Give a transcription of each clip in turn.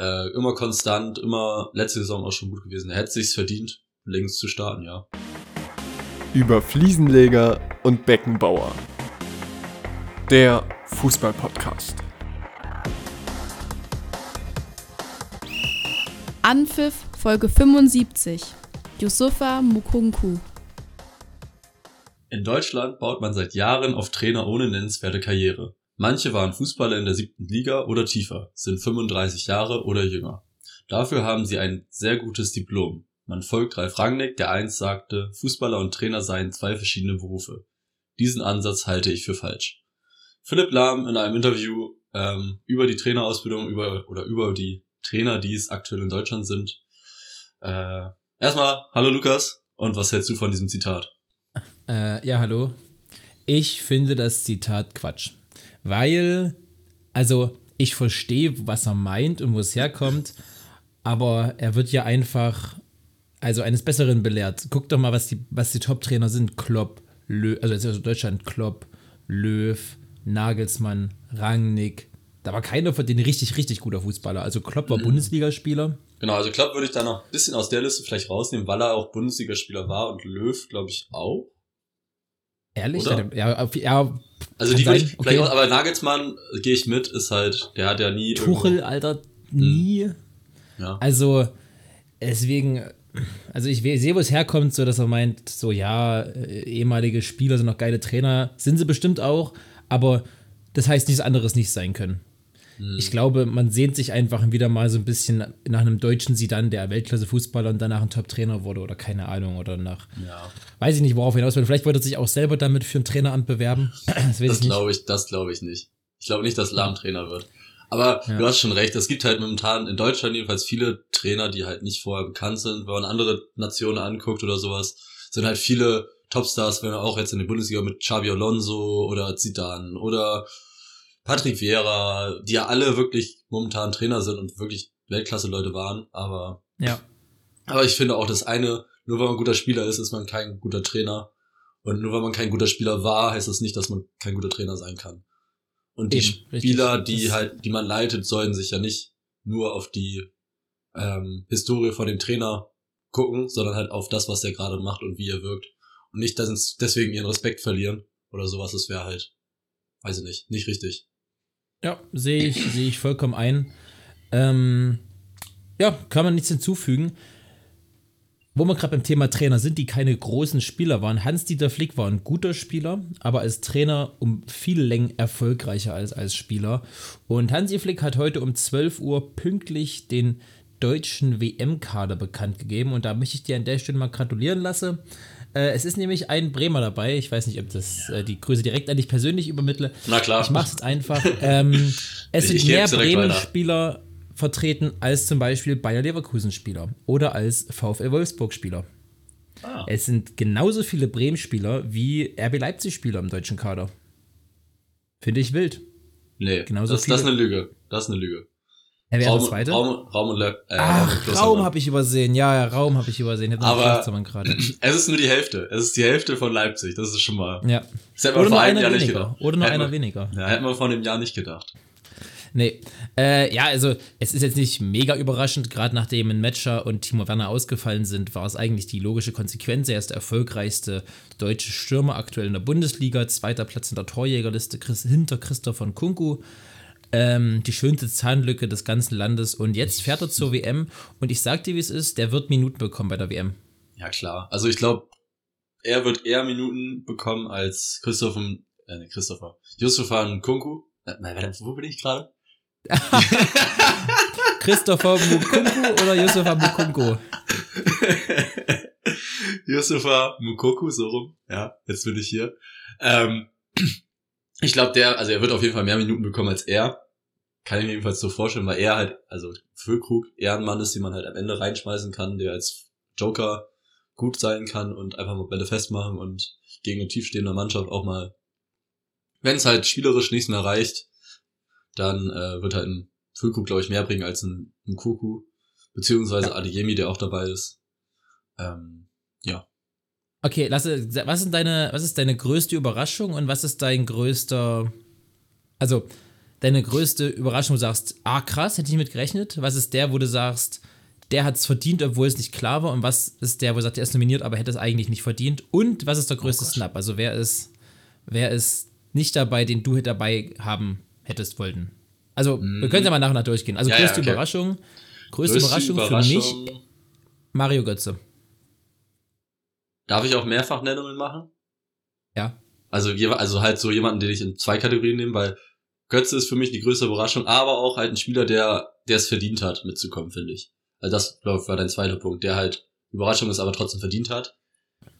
Äh, immer konstant, immer letzte Saison auch schon gut gewesen. Er hätte sich's verdient, links zu starten, ja. Über Fliesenleger und Beckenbauer. Der Fußball-Podcast. Anpfiff Folge 75. Yusufa Mukunku. In Deutschland baut man seit Jahren auf Trainer ohne nennenswerte Karriere. Manche waren Fußballer in der siebten Liga oder tiefer, sind 35 Jahre oder jünger. Dafür haben sie ein sehr gutes Diplom. Man folgt Ralf Rangnick, der einst sagte, Fußballer und Trainer seien zwei verschiedene Berufe. Diesen Ansatz halte ich für falsch. Philipp Lahm in einem Interview ähm, über die Trainerausbildung über oder über die Trainer, die es aktuell in Deutschland sind. Äh, erstmal, hallo Lukas, und was hältst du von diesem Zitat? Äh, ja, hallo. Ich finde das Zitat Quatsch. Weil, also, ich verstehe, was er meint und wo es herkommt, aber er wird ja einfach, also eines Besseren belehrt. Guck doch mal, was die, was die Top-Trainer sind. Klopp, Löw, also, Deutschland, Klopp, Löw, Nagelsmann, Rangnick. Da war keiner von denen richtig, richtig guter Fußballer. Also Klopp war mhm. Bundesligaspieler. Genau, also Klopp würde ich da noch ein bisschen aus der Liste vielleicht rausnehmen, weil er auch Bundesligaspieler war und Löw, glaube ich, auch. Ehrlich? Oder? Ja, ja, also die würde ich okay. vielleicht auch, aber Nagelsmann äh, gehe ich mit, ist halt, der hat ja nie. Tuchel, irgendwo, Alter, nie. Hm. Ja. Also, deswegen, also ich sehe, wo es herkommt, so dass er meint, so ja, äh, ehemalige Spieler sind noch geile Trainer, sind sie bestimmt auch, aber das heißt nichts anderes nicht sein können. Ich hm. glaube, man sehnt sich einfach wieder mal so ein bisschen nach einem deutschen Sidan, der Weltklasse-Fußballer und danach ein Top-Trainer wurde oder keine Ahnung oder nach. Ja. Weiß ich nicht, worauf hinaus will. Vielleicht wollte er sich auch selber damit für ein Traineramt bewerben. Das, das glaube ich, das glaube ich nicht. Ich glaube nicht, dass Lahm Trainer wird. Aber ja. du hast schon recht, es gibt halt momentan in Deutschland jedenfalls viele Trainer, die halt nicht vorher bekannt sind. Wenn man andere Nationen anguckt oder sowas, sind halt viele Topstars, wenn er auch jetzt in der Bundesliga mit Xavi Alonso oder Zidane oder Patrick Vieira, die ja alle wirklich momentan Trainer sind und wirklich Weltklasse-Leute waren, aber. Ja. Aber ich finde auch, das eine, nur weil man ein guter Spieler ist, ist man kein guter Trainer. Und nur weil man kein guter Spieler war, heißt das nicht, dass man kein guter Trainer sein kann. Und die Eben, Spieler, richtig. die halt, die man leitet, sollen sich ja nicht nur auf die ähm, Historie von dem Trainer gucken, sondern halt auf das, was er gerade macht und wie er wirkt. Und nicht dass deswegen ihren Respekt verlieren oder sowas. Das wäre halt, weiß ich nicht, nicht richtig. Ja, sehe ich, sehe ich vollkommen ein. Ähm, ja, kann man nichts hinzufügen. Wo wir gerade beim Thema Trainer sind, die keine großen Spieler waren. Hans-Dieter Flick war ein guter Spieler, aber als Trainer um viele Längen erfolgreicher als als Spieler. Und Hansi Flick hat heute um 12 Uhr pünktlich den deutschen WM-Kader bekannt gegeben. Und da möchte ich dir an der Stelle mal gratulieren lassen. Äh, es ist nämlich ein Bremer dabei. Ich weiß nicht, ob das äh, die Grüße direkt an dich persönlich übermittle. Na klar. Ich mache es einfach. ähm, es sind mehr Bremen-Spieler vertreten als zum Beispiel Bayer Leverkusen-Spieler oder als VfL Wolfsburg-Spieler. Ah. Es sind genauso viele Bremen-Spieler wie RB Leipzig-Spieler im deutschen Kader. Finde ich wild. Nee, genauso das, das ist eine Lüge. Das ist eine Lüge. Er wäre Raum, zweite? Raum, Raum und Le äh, Ach, Raum, Raum habe ich übersehen. Ja, ja, Raum habe ich übersehen. Hätte Aber es ist nur die Hälfte. Es ist die Hälfte von Leipzig. Das ist schon mal. Ja. Das hätte man Oder vor einem Jahr weniger. nicht gedacht. Oder nur einer man, weniger. Ja, hätte man vor einem Jahr nicht gedacht. Nee. Äh, ja, also es ist jetzt nicht mega überraschend, gerade nachdem ein Matcher und Timo Werner ausgefallen sind, war es eigentlich die logische Konsequenz. Er ist der erfolgreichste deutsche Stürmer aktuell in der Bundesliga, zweiter Platz in der Torjägerliste hinter Christoph von Kunku. Ähm, die schönste Zahnlücke des ganzen Landes. Und jetzt fährt er zur WM. Und ich sag dir, wie es ist, der wird Minuten bekommen bei der WM. Ja, klar. Also ich glaube, er wird eher Minuten bekommen als Christopher, äh, Christopher, Yusufa Nkunku. Äh, nein, wo bin ich gerade? Christopher Mukunku oder Yusufa Mukunku? Yusufa Mukoku, so rum. Ja, jetzt bin ich hier. Ähm, ich glaube, der, also er wird auf jeden Fall mehr Minuten bekommen als er. Kann ich mir jedenfalls so vorstellen, weil er halt, also Füllkrug eher ein Mann ist, den man halt am Ende reinschmeißen kann, der als Joker gut sein kann und einfach mal Bälle festmachen und gegen eine tiefstehende Mannschaft auch mal, wenn es halt spielerisch nichts mehr reicht, dann äh, wird halt ein Füllkrug, glaube ich, mehr bringen als ein, ein Kuku, beziehungsweise ja. Adeyemi, der auch dabei ist. Ähm, ja, Okay, lasse, was, ist deine, was ist deine größte Überraschung und was ist dein größter. Also, deine größte Überraschung, wo du sagst, ah krass, hätte ich nicht mit gerechnet? Was ist der, wo du sagst, der hat es verdient, obwohl es nicht klar war? Und was ist der, wo du sagst, der ist nominiert, aber hätte es eigentlich nicht verdient? Und was ist der größte Snap? Also wer ist, wer ist nicht dabei, den du dabei haben hättest wollten? Also, wir können ja mal nach und nach durchgehen. Also, Ja, ja, größte okay. Überraschung, größte, Überraschung, für mich, Mario Götze. Darf ich auch Mehrfachnennungen machen? Ja. Also, also halt so jemanden, den ich in zwei Kategorien nehme, weil Götze ist für mich die größte Überraschung, aber auch halt ein Spieler, der der es verdient hat, mitzukommen, finde ich. Also das, glaube ich, war dein zweiter Punkt, der halt Überraschung ist, aber trotzdem verdient hat.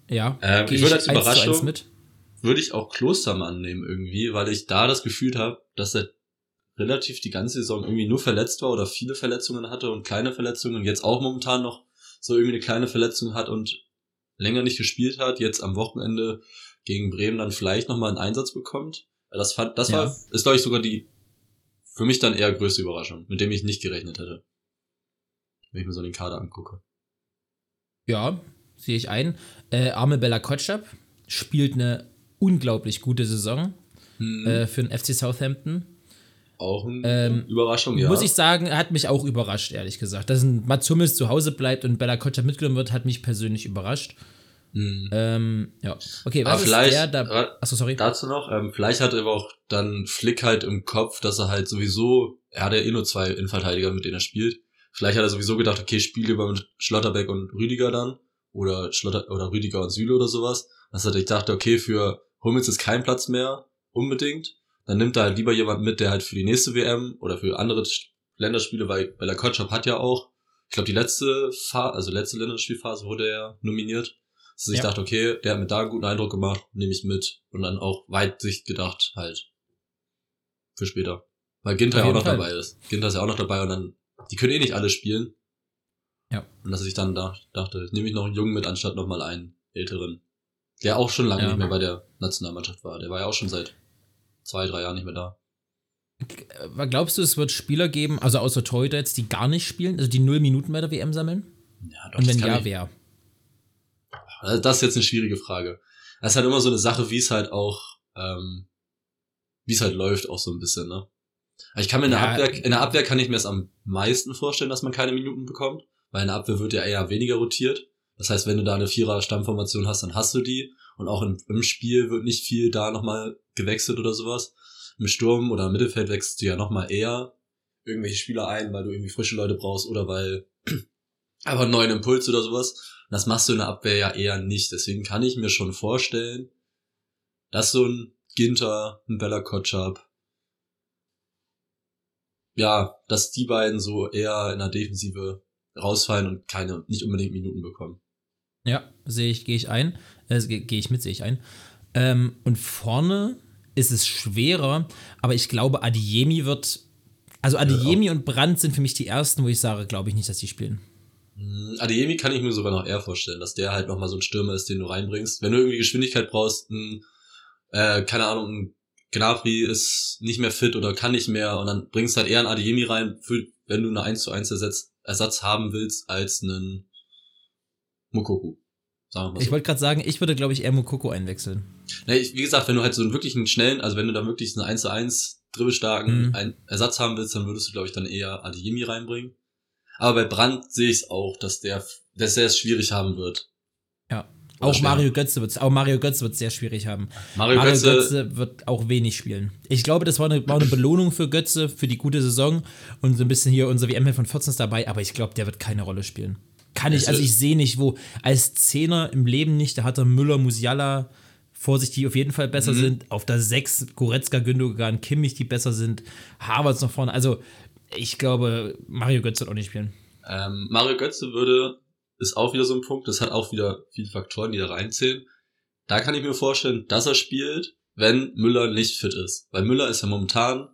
Ja. Ähm, ich würde als eins Überraschung- mit. Würde ich auch Klostermann nehmen irgendwie, weil ich da das Gefühl habe, dass er relativ die ganze Saison irgendwie nur verletzt war oder viele Verletzungen hatte und kleine Verletzungen und jetzt auch momentan noch so irgendwie eine kleine Verletzung hat und länger nicht gespielt hat, jetzt am Wochenende gegen Bremen dann vielleicht nochmal einen Einsatz bekommt. Das fand, das war, Ja. ist glaube ich sogar die für mich dann eher größte Überraschung, mit dem ich nicht gerechnet hätte. Wenn ich mir so den Kader angucke. Ja, sehe ich ein. Äh, Arme Bella Kotschap spielt eine unglaublich gute Saison Hm, äh, für den FC Southampton. Auch eine ähm, Überraschung, ja. Muss ich sagen, er hat mich auch überrascht, ehrlich gesagt. Dass ein Mats Hummels zu Hause bleibt und Bella Kotschap mitgenommen wird, hat mich persönlich überrascht. Hm. Ähm, ja. Okay, Aber was ist vielleicht- der da? aber- Achso, sorry. Dazu noch, ähm, vielleicht hat er aber auch dann Flick halt im Kopf, dass er halt sowieso, er hat ja eh nur zwei Innenverteidiger, mit denen er spielt. Vielleicht hat er sowieso gedacht, okay, spiele lieber mit Schlotterbeck und Rüdiger dann. Oder Schlotter, oder Rüdiger und Süle oder sowas. Dass er dachte, okay, für Hummels ist kein Platz mehr, unbedingt. Dann nimmt er halt lieber jemanden mit, der halt für die nächste WM oder für andere Länderspiele, weil, weil der Kotschap hat ja auch, ich glaube, die letzte Phase, also letzte Länderspielphase wurde er nominiert. Dass er sich Ja. dachte, okay, der hat mir da einen guten Eindruck gemacht, nehme ich mit. Und dann auch Weitsicht gedacht halt. Für später. Weil Ginter ja auch noch Fall. dabei ist. Ginter ist ja auch noch dabei und dann, die können eh nicht alle spielen. Ja. Und dass sich dann da, dachte, nehme ich noch einen Jungen mit, anstatt nochmal einen älteren. Der auch schon lange Ja. nicht mehr bei der Nationalmannschaft war. Der war ja auch schon seit zwei, drei Jahren nicht mehr da. Äh, Glaubst du, es wird Spieler geben, also außer Torhüter jetzt, die gar nicht spielen, also die null Minuten bei der WM sammeln? Ja, doch, Und das wenn ja, ich- wer? Also das ist jetzt eine schwierige Frage. Das ist halt immer so eine Sache, wie es halt auch, ähm, wie es halt läuft, auch so ein bisschen, ne? Aber Ich kann mir in der Ja. Abwehr, in der Abwehr kann ich mir es am meisten vorstellen, dass man keine Minuten bekommt, weil in der Abwehr wird ja eher weniger rotiert. Das heißt, wenn du da eine Vierer-Stammformation hast, dann hast du die. Und auch im, im Spiel wird nicht viel da nochmal gewechselt oder sowas. Im Sturm oder im Mittelfeld wechselst du ja nochmal eher irgendwelche Spieler ein, weil du irgendwie frische Leute brauchst oder weil aber einen neuen Impuls oder sowas. Und Das machst du in der Abwehr ja eher nicht. Deswegen kann ich mir schon vorstellen, dass so ein Ginter, ein Bella Kotschap, ja, dass die beiden so eher in der Defensive rausfallen und keine, nicht unbedingt Minuten bekommen. Ja, sehe ich, gehe ich ein. Äh, Gehe geh ich mit, sehe ich ein. Ähm, und vorne ist es schwerer, aber ich glaube, Adiemi wird. Also Adiemi und Brandt sind für mich die ersten, wo ich sage, glaube ich nicht, dass die spielen. Mm, Adeyemi kann ich mir sogar noch eher vorstellen, dass der halt nochmal so ein Stürmer ist, den du reinbringst. Wenn du irgendwie Geschwindigkeit brauchst, ein, äh, keine Ahnung, ein Gnabry ist nicht mehr fit oder kann nicht mehr und dann bringst halt eher einen Adeyemi rein, für, wenn du eine 1 zu 1 Ersatz, Ersatz haben willst, als einen Mukoku. Sagen wir mal so. Ich wollte gerade sagen, ich würde, glaube ich, eher Mokoko einwechseln. Ne, ich, wie gesagt, wenn du halt so einen wirklich einen schnellen, also wenn du da wirklich einen 1 zu 1 dribbelstarken Mhm. Ersatz haben willst, dann würdest du, glaube ich, dann eher Adeyemi reinbringen. Aber bei Brandt sehe ich es auch, dass der, dass der es schwierig haben wird. Ja. Oder Auch schwer. Mario Götze wird auch Mario Götze wird sehr schwierig haben. Mario, Mario Götze, Götze, wird auch wenig spielen. Ich glaube, das war eine, war eine Belohnung für Götze, für die gute Saison und so ein bisschen hier unser WM von 14 ist dabei, aber ich glaube, der wird keine Rolle spielen. Kann ich, also ich sehe nicht, wo, als Zehner im Leben nicht, da hat er Müller, Musiala vor sich, die auf jeden Fall besser Mhm. sind. Auf der 6 Goretzka, Gündogan, Kimmich, die besser sind. Havertz noch vorne. Also, ich glaube, Mario Götze wird auch nicht spielen. ähm, Mario Götze würde, ist auch wieder so ein Punkt, das hat auch wieder viele Faktoren, die da reinzählen. Da kann ich mir vorstellen, dass er spielt, wenn Müller nicht fit ist. Weil Müller ist ja momentan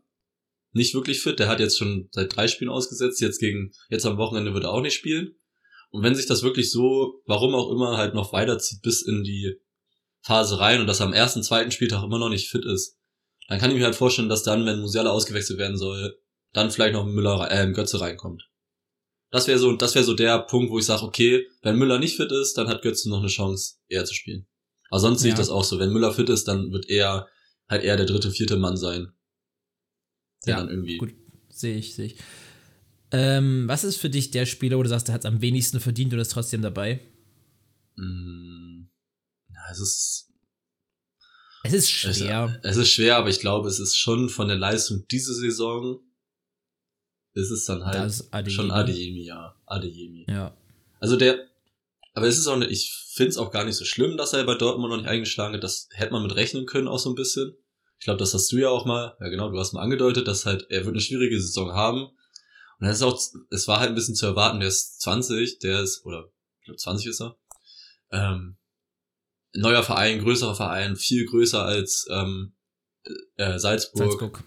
nicht wirklich fit, der hat jetzt schon seit drei Spielen ausgesetzt, jetzt gegen, jetzt am Wochenende wird er auch nicht spielen. Und wenn sich das wirklich so, warum auch immer, halt noch weiterzieht bis in die Phase rein und dass er am ersten, zweiten Spieltag immer noch nicht fit ist, dann kann ich mir halt vorstellen, dass dann, wenn Musiala ausgewechselt werden soll, dann vielleicht noch Müller, äh, Götze reinkommt. Das wäre so, das wäre so der Punkt, wo ich sage, okay, wenn Müller nicht fit ist, dann hat Götze noch eine Chance, eher zu spielen. Aber sonst sehe ich Ja. das auch so. Wenn Müller fit ist, dann wird er halt eher der dritte, vierte Mann sein. der Ja, dann irgendwie. Gut, sehe ich, sehe ich. Ähm, was ist für dich der Spieler, wo du sagst, der hat es am wenigsten verdient und ist trotzdem dabei? Ja, es ist, Es ist es, schwer. es ist schwer, aber ich glaube, es ist schon von der Leistung diese Saison, ist es dann halt Adeyemi. schon Adeyemi, ja. Adeyemi. Ja. Also der, aber es ist auch nicht, ich finde es auch gar nicht so schlimm, dass er bei Dortmund noch nicht eingeschlagen hat. Das hätte man mit rechnen können auch so ein bisschen. Ich glaube, das hast du ja auch mal, ja genau, du hast mal angedeutet, dass halt, er wird eine schwierige Saison haben. Und das ist auch, es war halt ein bisschen zu erwarten, der ist 20, der ist, oder, ich glaube 20 ist er. Ähm, neuer Verein, größerer Verein, viel größer als ähm, äh, Salzburg. Salzburg.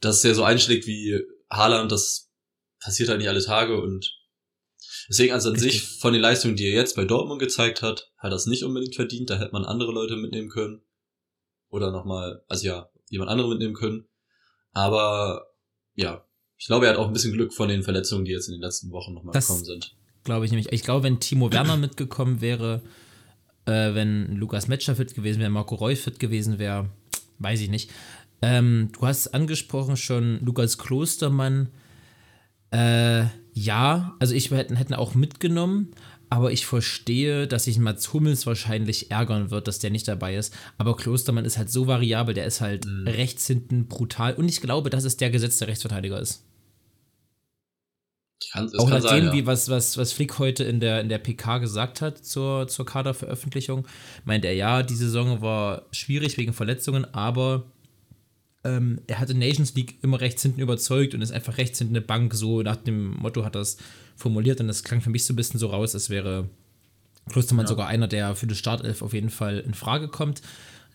Dass er so einschlägt wie Haaland, das passiert halt nicht alle Tage und deswegen also an Richtig. sich von den Leistungen, die er jetzt bei Dortmund gezeigt hat, hat er es nicht unbedingt verdient, da hätte man andere Leute mitnehmen können oder nochmal, also ja, jemand anderen mitnehmen können, aber ja, ich glaube, er hat auch ein bisschen Glück von den Verletzungen, die jetzt in den letzten Wochen nochmal gekommen sind. Glaube ich nämlich. Ich glaube, wenn Timo Werner mitgekommen wäre, äh, wenn Lukas Metscher fit gewesen wäre, Marco Reus fit gewesen wäre, weiß ich nicht. Ähm, du hast angesprochen schon Lukas Klostermann. Äh, ja, also ich hätten, hätten auch mitgenommen, aber ich verstehe, dass sich Mats Hummels wahrscheinlich ärgern wird, dass der nicht dabei ist. Aber Klostermann ist halt so variabel, der ist halt Mhm. rechts hinten brutal. Und ich glaube, dass es der gesetzte Rechtsverteidiger ist. Kann, Auch nachdem, sein, ja. wie was, was, was Flick heute in der, in der PK gesagt hat zur, zur Kaderveröffentlichung, meint er, ja, die Saison war schwierig wegen Verletzungen, aber ähm, er hat in Nations League immer rechts hinten überzeugt und ist einfach rechts hinten eine Bank, so nach dem Motto hat er es formuliert und das klang für mich so ein bisschen so raus, als wäre Klostermann Ja. sogar einer, der für die Startelf auf jeden Fall in Frage kommt.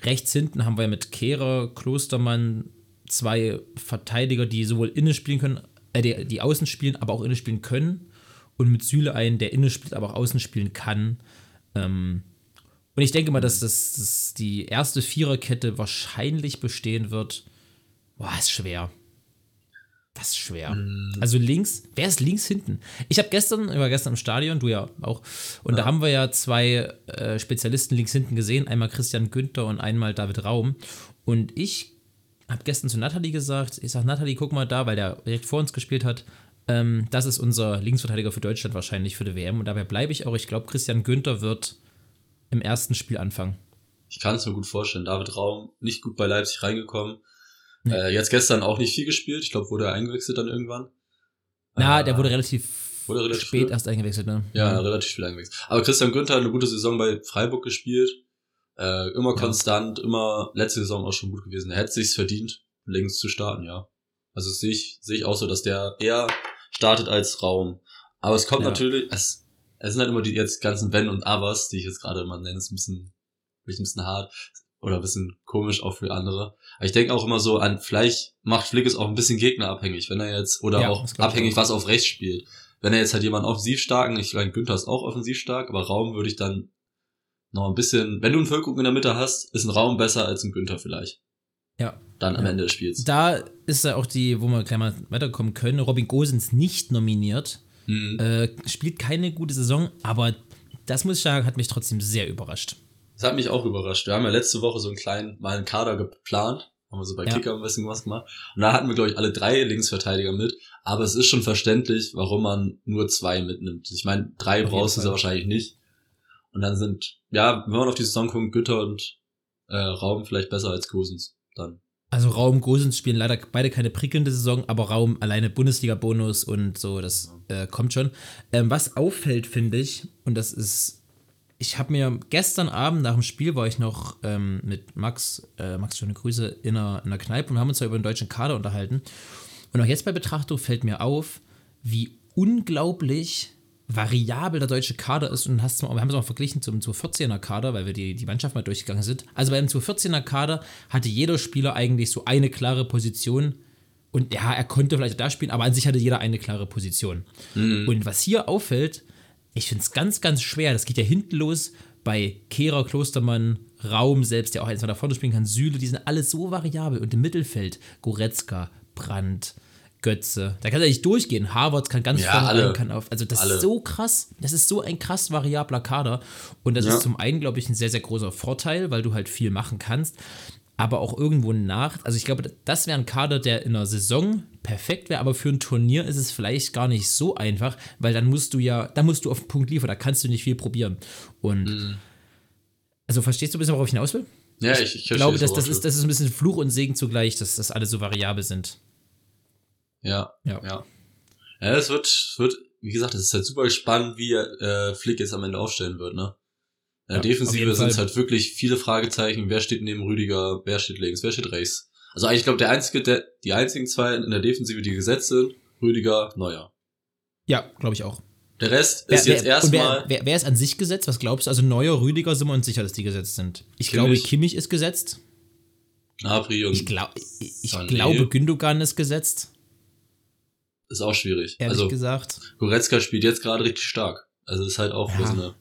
Rechts hinten haben wir ja mit Kehrer, Klostermann zwei Verteidiger, die sowohl innen spielen können, äh, die, die außen spielen, aber auch innen spielen können. Und mit Süle einen, der innen spielt, aber auch außen spielen kann. Ähm, und ich denke mal, dass, das, dass die erste Viererkette wahrscheinlich bestehen wird. Boah, ist schwer. Das ist schwer. Also links, wer ist links hinten? Ich habe gestern, ich war gestern im Stadion, du ja auch, und da haben wir ja zwei äh, Spezialisten links hinten gesehen, einmal Christian Günther und einmal David Raum. Und ich habe gestern zu Nathalie gesagt, ich sage, Nathalie, guck mal da, weil der direkt vor uns gespielt hat, ähm, das ist unser Linksverteidiger für Deutschland wahrscheinlich für die WM. Und dabei bleibe ich auch, ich glaube, Christian Günther wird im ersten Spiel anfangen. Ich kann es mir gut vorstellen. David Raum nicht gut bei Leipzig reingekommen. Nee. Äh, jetzt gestern auch nicht viel gespielt. Ich glaube, wurde er eingewechselt dann irgendwann. Na, Äh, der wurde relativ, wurde relativ spät früh? erst eingewechselt, ne? Ja, relativ viel eingewechselt. Aber Christian Günther hat eine gute Saison bei Freiburg gespielt. Äh, immer Ja. konstant, immer letzte Saison auch schon gut gewesen. Er hätte sich's verdient, links zu starten, ja. Also sehe ich, sehe ich auch so, dass der eher startet als Raum. Aber es kommt Ja. natürlich, es, es sind halt immer die jetzt ganzen Wenn und Avers, die ich jetzt gerade mal nenne, ist ein bisschen, vielleicht ein bisschen hart oder ein bisschen komisch auch für andere. Aber ich denke auch immer so an, vielleicht macht Flick es auch ein bisschen gegnerabhängig, wenn er jetzt, oder Ja, auch abhängig, was auf rechts spielt. Wenn er jetzt halt jemanden offensiv starken, ich meine, Günther ist auch offensiv stark, aber Raum würde ich dann noch ein bisschen, wenn du einen Füllkrug in der Mitte hast, ist ein Raum besser als ein Günther vielleicht. Ja. Dann am Ja. Ende des Spiels. Da ist ja auch die, wo wir gleich mal weiterkommen können, Robin Gosens nicht nominiert. Mhm. Äh, spielt keine gute Saison, aber das muss ich sagen, hat mich trotzdem sehr überrascht. Das hat mich auch überrascht. Wir haben ja letzte Woche so einen kleinen, mal einen Kader geplant. Haben wir so bei Ja. Kicker ein bisschen was gemacht. Und da hatten wir, glaube ich, alle drei Linksverteidiger mit. Aber es ist schon verständlich, warum man nur zwei mitnimmt. Ich meine, drei Auf brauchst du ja wahrscheinlich nicht. Und dann sind, ja, wenn man auf die Saison guckt, Gütter und äh, Raum vielleicht besser als Kosens. Dann. Also Raum, Gosens spielen leider beide keine prickelnde Saison, aber Raum alleine Bundesliga-Bonus und so, das äh, kommt schon. Ähm, was auffällt, finde ich, und das ist, ich habe mir gestern Abend nach dem Spiel war ich noch ähm, mit Max, äh, Max schöne Grüße, in einer, in einer Kneipe und haben uns da über den deutschen Kader unterhalten. Und auch jetzt bei Betrachtung fällt mir auf, wie unglaublich variabel der deutsche Kader ist und hast, wir haben es auch verglichen zum 214er Kader, weil wir die, die Mannschaft mal durchgegangen sind. Also beim 214er Kader hatte jeder Spieler eigentlich so eine klare Position und ja, er konnte vielleicht da spielen, aber an sich hatte jeder eine klare Position. Und was hier auffällt, ich finde es ganz, ganz schwer, das geht ja hinten los bei Kehrer, Klostermann, Raum selbst, der auch eins da vorne spielen kann, Süle, die sind alle so variabel und im Mittelfeld Goretzka, Brandt, Götze. Da kann er nicht durchgehen. Harvard kann ganz Ja, vorne alle. rein, kann auf. Also das Alle. ist so krass. Das ist so ein krass variabler Kader. Und das Ja. ist zum einen, glaube ich, ein sehr, sehr großer Vorteil, weil du halt viel machen kannst. aber auch irgendwo nach. Also ich glaube, das wäre ein Kader, der in der Saison perfekt wäre, aber für ein Turnier ist es vielleicht gar nicht so einfach, weil dann musst du ja, da musst du auf den Punkt liefern, da kannst du nicht viel probieren. Und Mhm. also verstehst du ein bisschen, worauf ich hinaus will? Ja, ich, ich, Ich glaube, das, dass das ist, das ist ein bisschen Fluch und Segen zugleich, dass das alle so variabel sind. Ja, Ja. ja. Ja, es wird, wird, wie gesagt, es ist halt super spannend, wie äh, Flick jetzt am Ende aufstellen wird, ne? In der Ja, Defensive sind es halt wirklich viele Fragezeichen. Wer steht neben Rüdiger? Wer steht links? Wer steht rechts? Also eigentlich, glaube der einzige, der, die einzigen zwei in der Defensive, die gesetzt sind, Rüdiger, Neuer. Ja, glaube ich auch. Der Rest Wer, ist jetzt wer, erstmal, wer, wer ist an sich gesetzt? Was glaubst du? Also Neuer, Rüdiger sind wir uns sicher, dass die gesetzt sind. Ich glaube, Kimmich. Kimmich ist gesetzt. Gnabry und Ich, glaub, ich, glaube, Gündogan ist gesetzt, ist auch schwierig. ehrlich also gesagt. Goretzka spielt jetzt gerade richtig stark. Also ist halt auch Ja. so eine,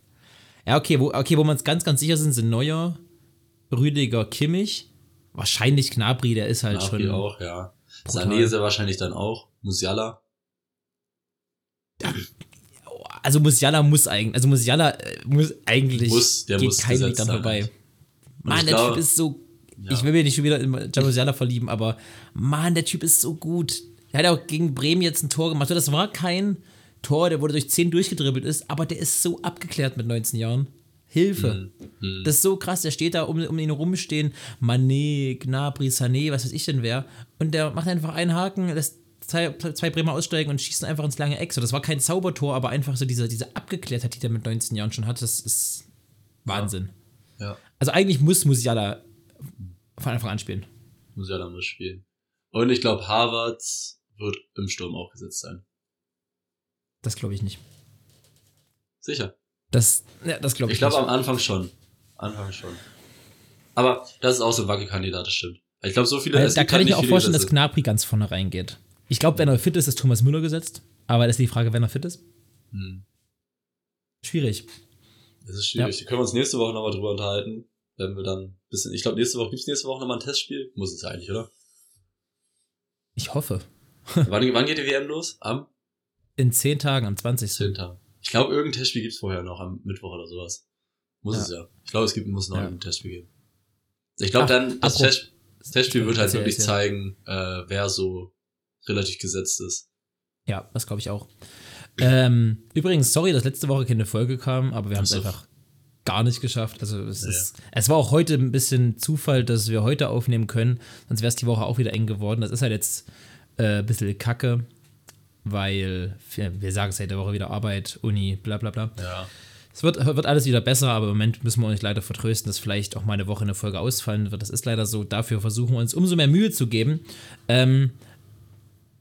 Ja, okay, wo, okay, wo wir uns ganz, ganz sicher sind, sind Neuer, Rüdiger, Kimmich. Wahrscheinlich Gnabry, der ist halt Gnabry schon. auch, ja. brutal. Sané ist er wahrscheinlich dann auch. Musiala. Also Musiala muss eigentlich, also Musiala äh, muss eigentlich Muss, der geht muss kein Weg sein. vorbei. Und Mann, ich der Typ ist so. Ja. Ich will mich nicht schon wieder in Musiala verlieben, aber Mann, der Typ ist so gut. Er hat auch gegen Bremen jetzt ein Tor gemacht. Das war kein Tor, der wurde durch 10 durchgedribbelt ist, aber der ist so abgeklärt mit 19 Jahren. Hilfe. Hm. Das ist so krass, der steht da um, um ihn rumstehen, Mané, Gnabry, Sané, was weiß ich denn wer. Und der macht einfach einen Haken, lässt zwei, zwei Bremer aussteigen und schießt einfach ins lange Eck. So, das war kein Zaubertor, aber einfach so diese, diese Abgeklärtheit, die der mit 19 Jahren schon hat, das ist Wahnsinn. Ja, Also eigentlich muss Musiala von Anfang an spielen. Musiala muss spielen. Und ich glaube, Harvards wird im Sturm auch gesetzt sein. Das glaube ich nicht. Sicher. Das, ja, das glaube ich, Ich glaube nicht. am Anfang schon. Anfang schon. Aber das ist auch so ein Wackelkandidat, das stimmt. Ich glaube, so viele. Weil es da gibt kann halt ich mir auch vorstellen, dass. Gnabry ganz vorne reingeht. Ich glaube, wenn er fit ist, ist Thomas Müller gesetzt. Aber das ist die Frage, wenn er fit ist. Hm. Schwierig. Das ist schwierig. Da können wir uns nächste Woche nochmal drüber unterhalten. Wenn wir dann ein bisschen. Ich glaube, nächste Woche gibt's nächste Woche nochmal ein Testspiel. Muss es ja eigentlich, oder? Ich hoffe. wann, wann geht die WM los? Am In zehn Tagen, am 20. 10. Tag. Ich glaube, irgendein Testspiel gibt's vorher noch, am Mittwoch oder sowas. Muss Ja. es ja. Ich glaube, es gibt, muss noch Ja. ein Testspiel geben. Ich glaube dann, das, Test, das Testspiel wird halt wirklich zeigen, äh, wer so relativ gesetzt ist. Ja, das glaube ich auch. Ähm, übrigens, sorry, dass letzte Woche keine Folge kam, aber wir haben es einfach gar nicht geschafft. Also es, Ja. ist, es war auch heute ein bisschen Zufall, dass wir heute aufnehmen können, sonst wäre es die Woche auch wieder eng geworden. Das ist halt jetzt äh, ein bisschen kacke, weil wir, sagen es jede Woche wieder Arbeit, Uni, bla bla bla. Ja. Es wird, wird alles wieder besser, aber im Moment müssen wir euch leider vertrösten, dass vielleicht auch mal eine Woche eine Folge ausfallen wird. Das ist leider so. Dafür versuchen wir uns umso mehr Mühe zu geben. Ähm,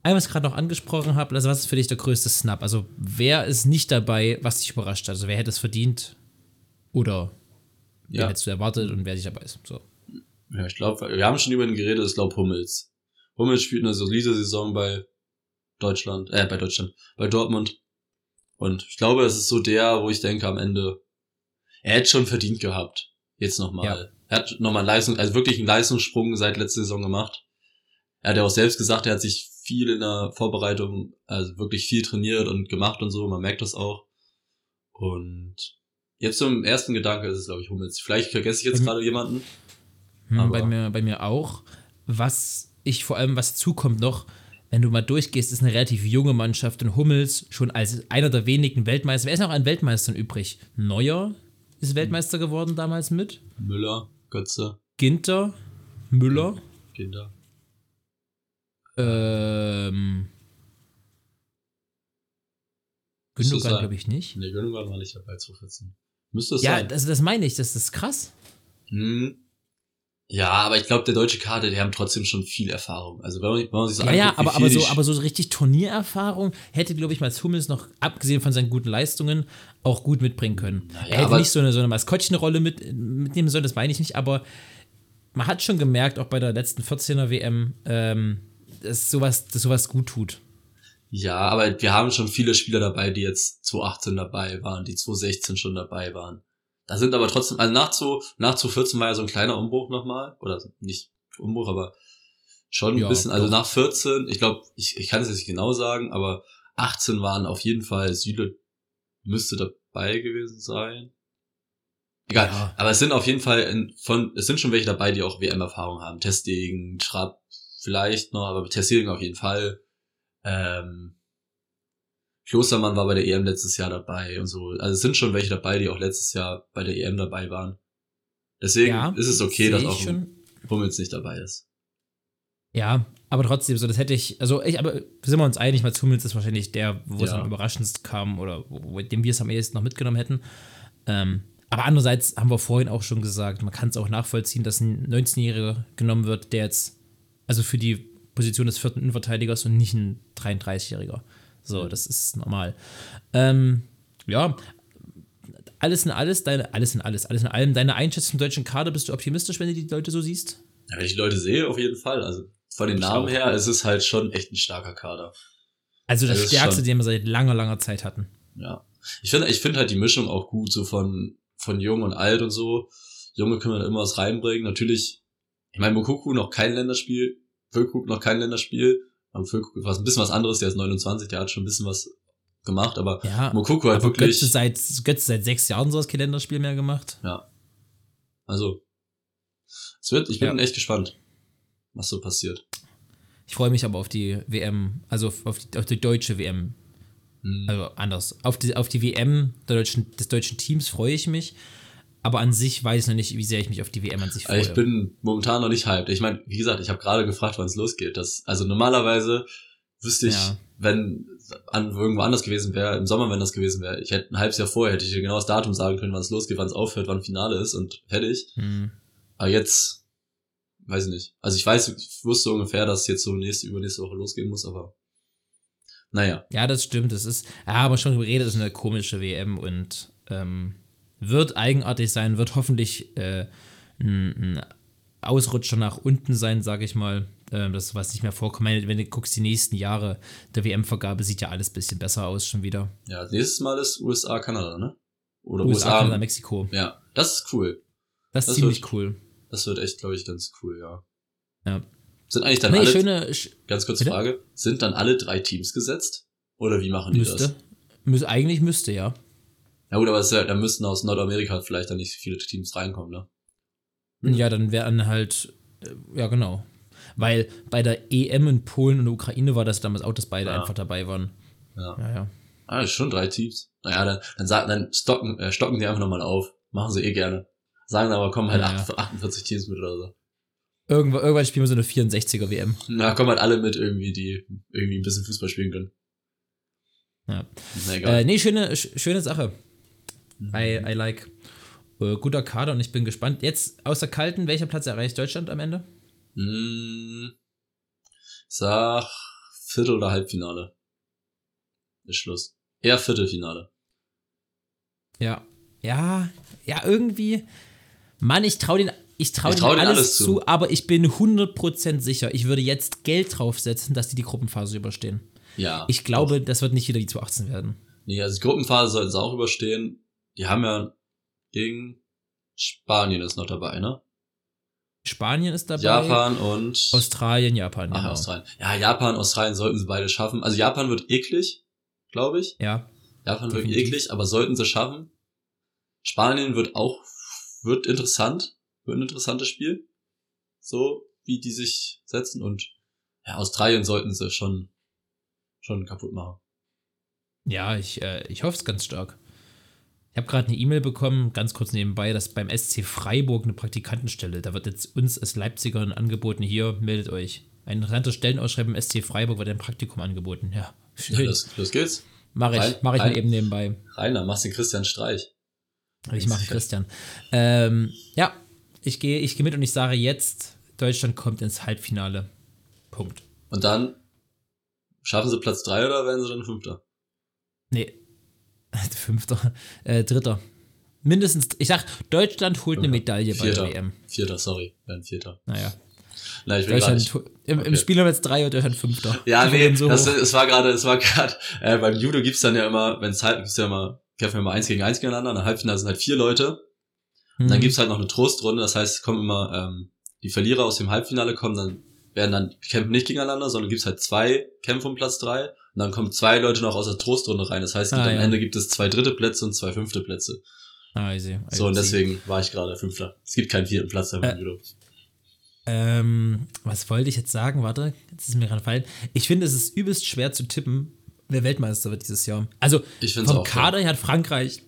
ein, was ich gerade noch angesprochen habe, also was ist für dich der größte Snap? Also wer ist nicht dabei, was dich überrascht hat? Also wer hätte es verdient? Oder wer Ja. hättest du erwartet und wer nicht dabei ist? So. Ja, ich glaube, wir haben schon über ihn geredet, ich glaube Hummels. Hummels spielt eine solide Saison bei Deutschland, äh, bei Deutschland, bei Dortmund. Und ich glaube, es ist so der, wo ich denke am Ende, er hätte schon verdient gehabt. Jetzt nochmal. Ja. Er hat nochmal einen Leistung, also wirklich einen Leistungssprung seit letzter Saison gemacht. Er hat ja auch selbst gesagt, er hat sich viel in der Vorbereitung, also wirklich viel trainiert und gemacht und so, man merkt das auch. Und jetzt zum ersten Gedanke ist es, glaube ich, Hummels. Vielleicht vergesse ich jetzt Ähm, gerade jemanden. Hm, Aber- bei, mir, bei mir auch. Was ich vor allem, was zukommt noch, wenn du mal durchgehst, ist eine relativ junge Mannschaft und Hummels schon als einer der wenigen Weltmeister. Wer ist noch an Weltmeistern übrig? Neuer ist Weltmeister geworden damals mit. Müller, Götze, Ginter, Müller, Kinder. ähm, Gündogan glaube ich nicht. Nee, Gündogan war nicht dabei, 2014. Müsste es Ja, sein. also das meine ich, das ist krass. Hm. Ja, aber ich glaube, der deutsche Kader, die haben trotzdem schon viel Erfahrung. Also wenn man, wenn man sich so Ja, ja, anguckt, wie aber, aber, so, aber so richtig Turniererfahrung hätte, glaube ich, Mats Hummels noch, abgesehen von seinen guten Leistungen, auch gut mitbringen können. Naja, er hätte nicht so eine, so eine Maskottchenrolle mit, mitnehmen sollen, das meine ich nicht, aber man hat schon gemerkt, auch bei der letzten 14er WM, ähm, dass sowas, dass sowas gut tut. Ja, aber wir haben schon viele Spieler dabei, die jetzt 2018 dabei waren, die 2016 schon dabei waren. Da sind aber trotzdem, also nach, zu, nach 2014 war ja so ein kleiner Umbruch nochmal, oder nicht Umbruch, aber schon ein Ja, bisschen, also doch. nach 14, ich glaube, ich, ich kann es jetzt nicht genau sagen, aber 18 waren auf jeden Fall, Süle müsste dabei gewesen sein. Egal. Ja. Aber es sind auf jeden Fall in, von, es sind schon welche dabei, die auch WM-Erfahrung haben. Testegen, Trapp vielleicht noch, aber Testegen auf jeden Fall. Ähm, Klostermann war bei der EM letztes Jahr dabei und so. Also es sind schon welche dabei, die auch letztes Jahr bei der EM dabei waren. Deswegen Ja, ist es okay, dass auch. Hummels nicht dabei ist. Ja, aber trotzdem, so das hätte ich, also ich, aber sind wir uns einig, Mats Hummels ist wahrscheinlich der, wo es Ja. am überraschendsten kam oder wo- dem wir es am ehesten noch mitgenommen hätten. Ähm, aber andererseits haben wir vorhin auch schon gesagt, man kann es auch nachvollziehen, dass ein 19-Jähriger genommen wird, der jetzt, also für die Position des vierten Innenverteidigers und nicht ein 33-Jähriger. So, das ist normal. Ähm, ja, alles in alles, deine, alles in alles, alles in allem, deine Einschätzung zum deutschen Kader, bist du optimistisch, wenn du die Leute so siehst? Ja, wenn ich die Leute sehe, auf jeden Fall. Also von den Ich Namen her ist es halt schon echt ein starker Kader. Also das Das ist Stärkste, den wir seit langer, langer Zeit hatten. Ja. Ich finde, ich finde halt die Mischung auch gut, so von, von jung und alt und so. Junge können dann immer was reinbringen. Natürlich, ich meine, Mokuku noch kein Länderspiel, Füllkrug noch kein Länderspiel. Aber Füllkrug war ein bisschen was anderes, der ist 29, der hat schon ein bisschen was gemacht, aber Ja, Mokuku hat wirklich, Götze seit, Götze seit sechs Jahren so das Kalenderspiel mehr gemacht. also, es wird, ich bin Ja. echt gespannt, was so passiert. Ich freue mich aber auf die WM, also auf die, auf die deutsche WM. Hm. Also anders. Auf die, auf die WM deutschen, des deutschen Teams freue ich mich. Aber an sich weiß ich noch nicht, wie sehr ich mich auf die WM an sich freue. Also ich bin momentan noch nicht hyped. Ich meine, wie gesagt, ich habe gerade gefragt, wann es losgeht. Das, also normalerweise wüsste ich, Ja. wenn an irgendwo anders gewesen wäre, im Sommer, wenn das gewesen wäre, ich hätte ein halbes Jahr vorher, hätte ich dir genau das Datum sagen können, wann es losgeht, wann es aufhört, wann Finale ist und fertig. Hm. Aber jetzt, weiß ich nicht. Also ich weiß, ich wusste ungefähr, dass es jetzt so nächste, übernächste Woche losgehen muss, aber naja. Ja, das stimmt. Das ist, ja, aber schon geredet, ist eine komische WM und ähm, wird eigenartig sein, wird hoffentlich äh, ein, ein Ausrutscher nach unten sein, sage ich mal. Ähm, das was nicht mehr vorkommt. Wenn du guckst, die nächsten Jahre der WM-Vergabe sieht ja alles ein bisschen besser aus schon wieder. Ja, nächstes Mal ist USA, Kanada, ne? Oder USA, USA. Kanada, Mexiko. ja, das ist cool. Das ist Das ziemlich wird- cool. Das wird echt, glaube ich, ganz cool, ja. Ja. Sind eigentlich dann Nee, alle, schöne, sch- ganz kurz Bitte? Frage, sind dann alle drei Teams gesetzt? Oder wie machen die das? müsste. Müs eigentlich müsste, ja. Ja gut, aber es da müssten aus Nordamerika vielleicht dann nicht so viele Teams reinkommen, ne? Mhm. Ja, dann wären halt, äh, ja genau. Weil bei der EM in Polen und der Ukraine war das damals auch, dass beide Ja. einfach dabei waren. Ja. Ja, ja. Ah, schon drei Teams. Naja, dann, dann, sagen, dann stocken, äh, stocken die einfach nochmal auf. Machen sie eh gerne. Sagen aber, kommen halt Ja. 8 48 Teams mit oder so. Irgendwann, irgendwann spielen wir so eine 64er WM. Na, kommen halt alle mit irgendwie, die irgendwie ein bisschen Fußball spielen können. Ja. Na egal. Äh, nee, schöne, sch- schöne Sache. Mhm. I, I like. Äh, guter Kader und ich bin gespannt. Jetzt außer Kalten, welcher Platz erreicht Deutschland am Ende? Hm, sag Viertel- oder Halbfinale. Ist Schluss. Eher Viertelfinale. Ja. Ja, ja, irgendwie. Mann, ich traue den, ich trau Ich denen trau alles, alles zu, zu. aber ich bin 100% sicher, ich würde jetzt Geld draufsetzen, dass die die Gruppenphase überstehen. Ja. Ich glaube, das wird nicht wieder die 218 werden. Nee, also die Gruppenphase sollten sie auch überstehen. Die haben ja gegen Spanien ist noch dabei, ne? Spanien ist dabei. Japan und Australien, Japan. Ach, genau. Australien. Ja, Japan, Australien sollten sie beide schaffen. Also Japan wird eklig, glaube ich. Ja, Japan wird Definitiv. eklig, aber sollten sie schaffen. Spanien wird auch wird interessant, wird ein interessantes Spiel. So wie die sich setzen und ja, Australien sollten sie schon schon kaputt machen. ja, ich, äh, ich hoffe es ganz stark. Ich habe gerade eine E-Mail bekommen, ganz kurz nebenbei, dass beim SC Freiburg eine Praktikantenstelle, da wird jetzt uns als Leipzigern angeboten, hier, meldet euch. Ein interessanter Stellenausschreiben im SC Freiburg wird ein Praktikum angeboten. Ja, Ja, schön. los, los geht's. Mache ich, mach ich mal eben nebenbei. Rainer, machst den Christian Streich. Ich mache Christian. Ähm, ja, ich gehe ich geh mit und ich sage jetzt, Deutschland kommt ins Halbfinale. Punkt. Und dann schaffen sie Platz drei oder werden sie dann Fünfter? Nee. Fünfter. Äh, dritter. Mindestens, ich sag, Deutschland holt eine Medaille bei Vierter. der WM. Vierter, sorry, werden Vierter. Naja. Nein, ich will. Deutschland, im, im Okay. Spiel haben wir jetzt drei und Deutschland Fünfter. Ja, Die nee, so das, es war gerade, es war gerade, äh, beim Judo gibt's dann ja immer, wenn es halt, gibt's ja immer, kämpfen wir immer eins gegen eins gegeneinander, in der Halbfinale sind halt vier Leute, und dann Hm. gibt's halt noch eine Trostrunde, das heißt, es kommen immer, ähm, die Verlierer aus dem Halbfinale kommen dann, werden dann, kämpfen nicht gegeneinander, sondern gibt's halt zwei Kämpfe um Platz drei, und dann kommen zwei Leute noch aus der Trostrunde rein, das heißt, Ah, am ja. Ende gibt es zwei dritte Plätze und zwei fünfte Plätze. Ah, I see. I So, und see. deswegen war ich gerade Fünfter. Es gibt keinen vierten Platz da Äh, Judo. Ähm, was wollte ich jetzt sagen? Warte, jetzt ist mir gerade fallen. Ich finde, es ist übelst schwer zu tippen, wer Weltmeister wird dieses Jahr. Also vom auch, Kader her hat Frankreich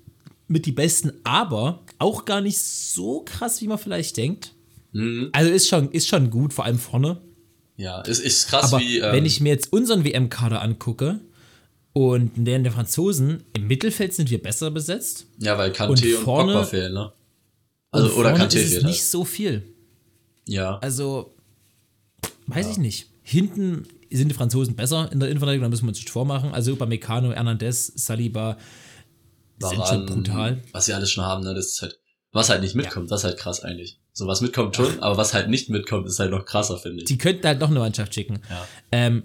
mit die besten, aber auch gar nicht so krass, wie man vielleicht denkt. Mhm. Also ist schon, ist schon gut, vor allem vorne. Ja, ist, ist krass, Aber wie. Ähm, wenn ich mir jetzt unseren WM-Kader angucke und den der Franzosen, im Mittelfeld sind wir besser besetzt. ja, weil und Kanté und, vorne- Pogba fehlen, ne? Also, und oder vorne Kanté ist fehlt nicht halt. so viel. Ja. Also, weiß ich nicht. Hinten sind die Franzosen besser in der Innenverteidigung, da müssen wir uns nicht vormachen. Also bei Meccano, Hernandez, Saliba sind schon brutal. Was sie alles schon haben, ne? Das ist halt. Was halt nicht mitkommt, das ist halt krass eigentlich. So, was mitkommt schon, aber was halt nicht mitkommt, ist halt noch krasser, finde ich. Die könnten halt noch eine Mannschaft schicken. Ja. Ähm,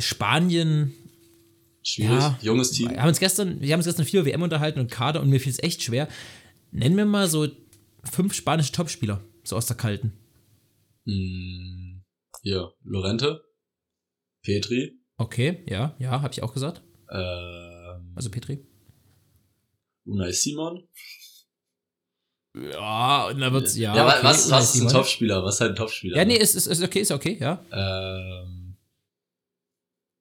Spanien, Schwierig. ja, Junges Team. Wir haben uns gestern, wir haben uns gestern viel über WM unterhalten und Kader und mir fiel es echt schwer. Nennen wir mal so fünf spanische Topspieler, so aus der Kalten. Hm, hier, Lorente, Petri, Okay, ja, ja, habe ich auch gesagt. ähm, Also Petri. Unai Simon. Ja, und da wird's, ja. ja okay, was, was ist ein. Topspieler? Was ist halt ein Topspieler? Ja, ne? nee, ist, ist, ist okay, ist okay, ja. Ähm,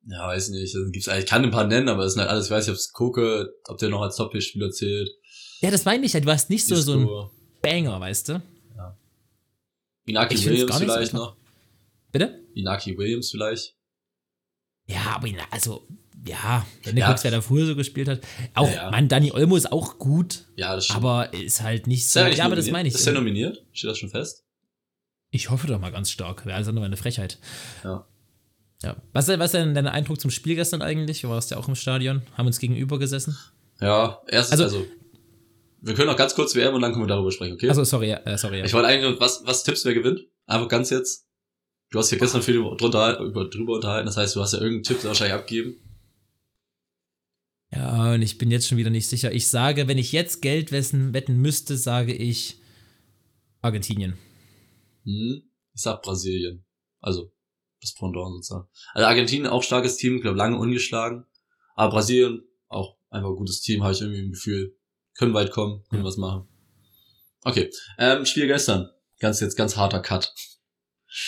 ja, weiß nicht. Also gibt's, ich kann ein paar nennen, aber es sind halt alles, ich weiß nicht, ob es Koke, ob der noch als Top-Spieler zählt. Ja, das meine ich ja, du hast nicht so, so ein Banger, weißt du? Inaki Ich find's Williams so vielleicht noch. Bitte? Inaki Williams vielleicht. Ja, aber also, ja, wenn du Ja. guckst, wer da früher so gespielt hat. Auch, Ja, ja. Mann, Dani Olmo ist auch gut, Ja, das stimmt. aber ist halt nicht so. Ja, aber das meine ich. Ist er nominiert? Steht das schon fest? Ich hoffe doch mal ganz stark. Wäre alles andere wäre eine Frechheit. Ja. Ja. Was, was ist denn dein Eindruck zum Spiel gestern eigentlich? Du warst ja auch im Stadion, haben uns gegenüber gesessen. Ja, erst, Also- also, wir können noch ganz kurz WM und dann können wir darüber sprechen, okay? Also sorry, äh, sorry. Ja. Ich wollte eigentlich, nur- was, was tippst wer gewinnt? Einfach ganz jetzt. Du hast ja gestern viel drunter, über, drüber unterhalten, das heißt, du hast ja irgendeinen Tipp wahrscheinlich abgegeben. Ja, und ich bin jetzt schon wieder nicht sicher. Ich sage, wenn ich jetzt Geld wessen, wetten müsste, sage ich Argentinien. Hm, ich sag Brasilien. Also, das Pendant sozusagen. Also Argentinien auch starkes Team, glaube lange ungeschlagen. Aber Brasilien auch einfach ein gutes Team, habe ich irgendwie im Gefühl. Können weit kommen, können Ja. was machen. Okay, ähm, Spiel gestern. Ganz jetzt ganz harter Cut.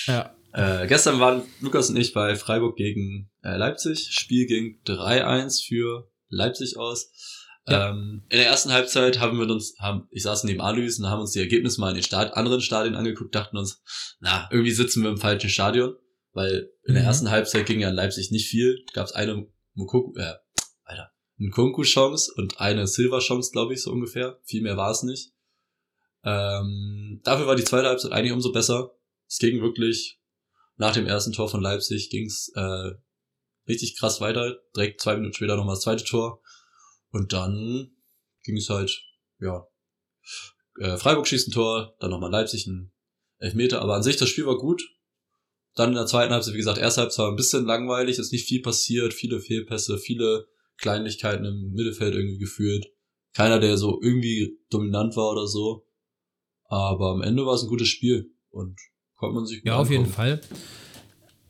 Ja. Äh, gestern waren Lukas und ich bei Freiburg gegen äh, Leipzig. Spiel ging 3-1 für Leipzig aus. Ja. Ähm, in der ersten Halbzeit haben wir uns, haben, ich saß neben Alois und haben uns die Ergebnisse mal in den Stad anderen Stadien angeguckt, dachten uns, na, irgendwie sitzen wir im falschen Stadion, weil in der Mhm. ersten Halbzeit ging ja in Leipzig nicht viel. Gab es eine Mukoku, äh, Alter, eine Kunku-Chance und eine Silver-Chance, glaube ich, so ungefähr. Viel mehr war es nicht. Ähm, dafür war die zweite Halbzeit eigentlich umso besser. Es ging wirklich nach dem ersten Tor von Leipzig ging's äh, richtig krass weiter. Direkt zwei Minuten später nochmal das zweite Tor. Und dann ging es halt, ja, äh, Freiburg schießt ein Tor, dann nochmal Leipzig ein Elfmeter. Aber an sich, das Spiel war gut. Dann in der zweiten Halbzeit, wie gesagt, erste Halbzeit war ein bisschen langweilig, ist nicht viel passiert, viele Fehlpässe, viele Kleinigkeiten im Mittelfeld irgendwie gefühlt. Keiner, der so irgendwie dominant war oder so. Aber am Ende war es ein gutes Spiel und konnte man sich gut Ja, auf jeden angucken. Fall.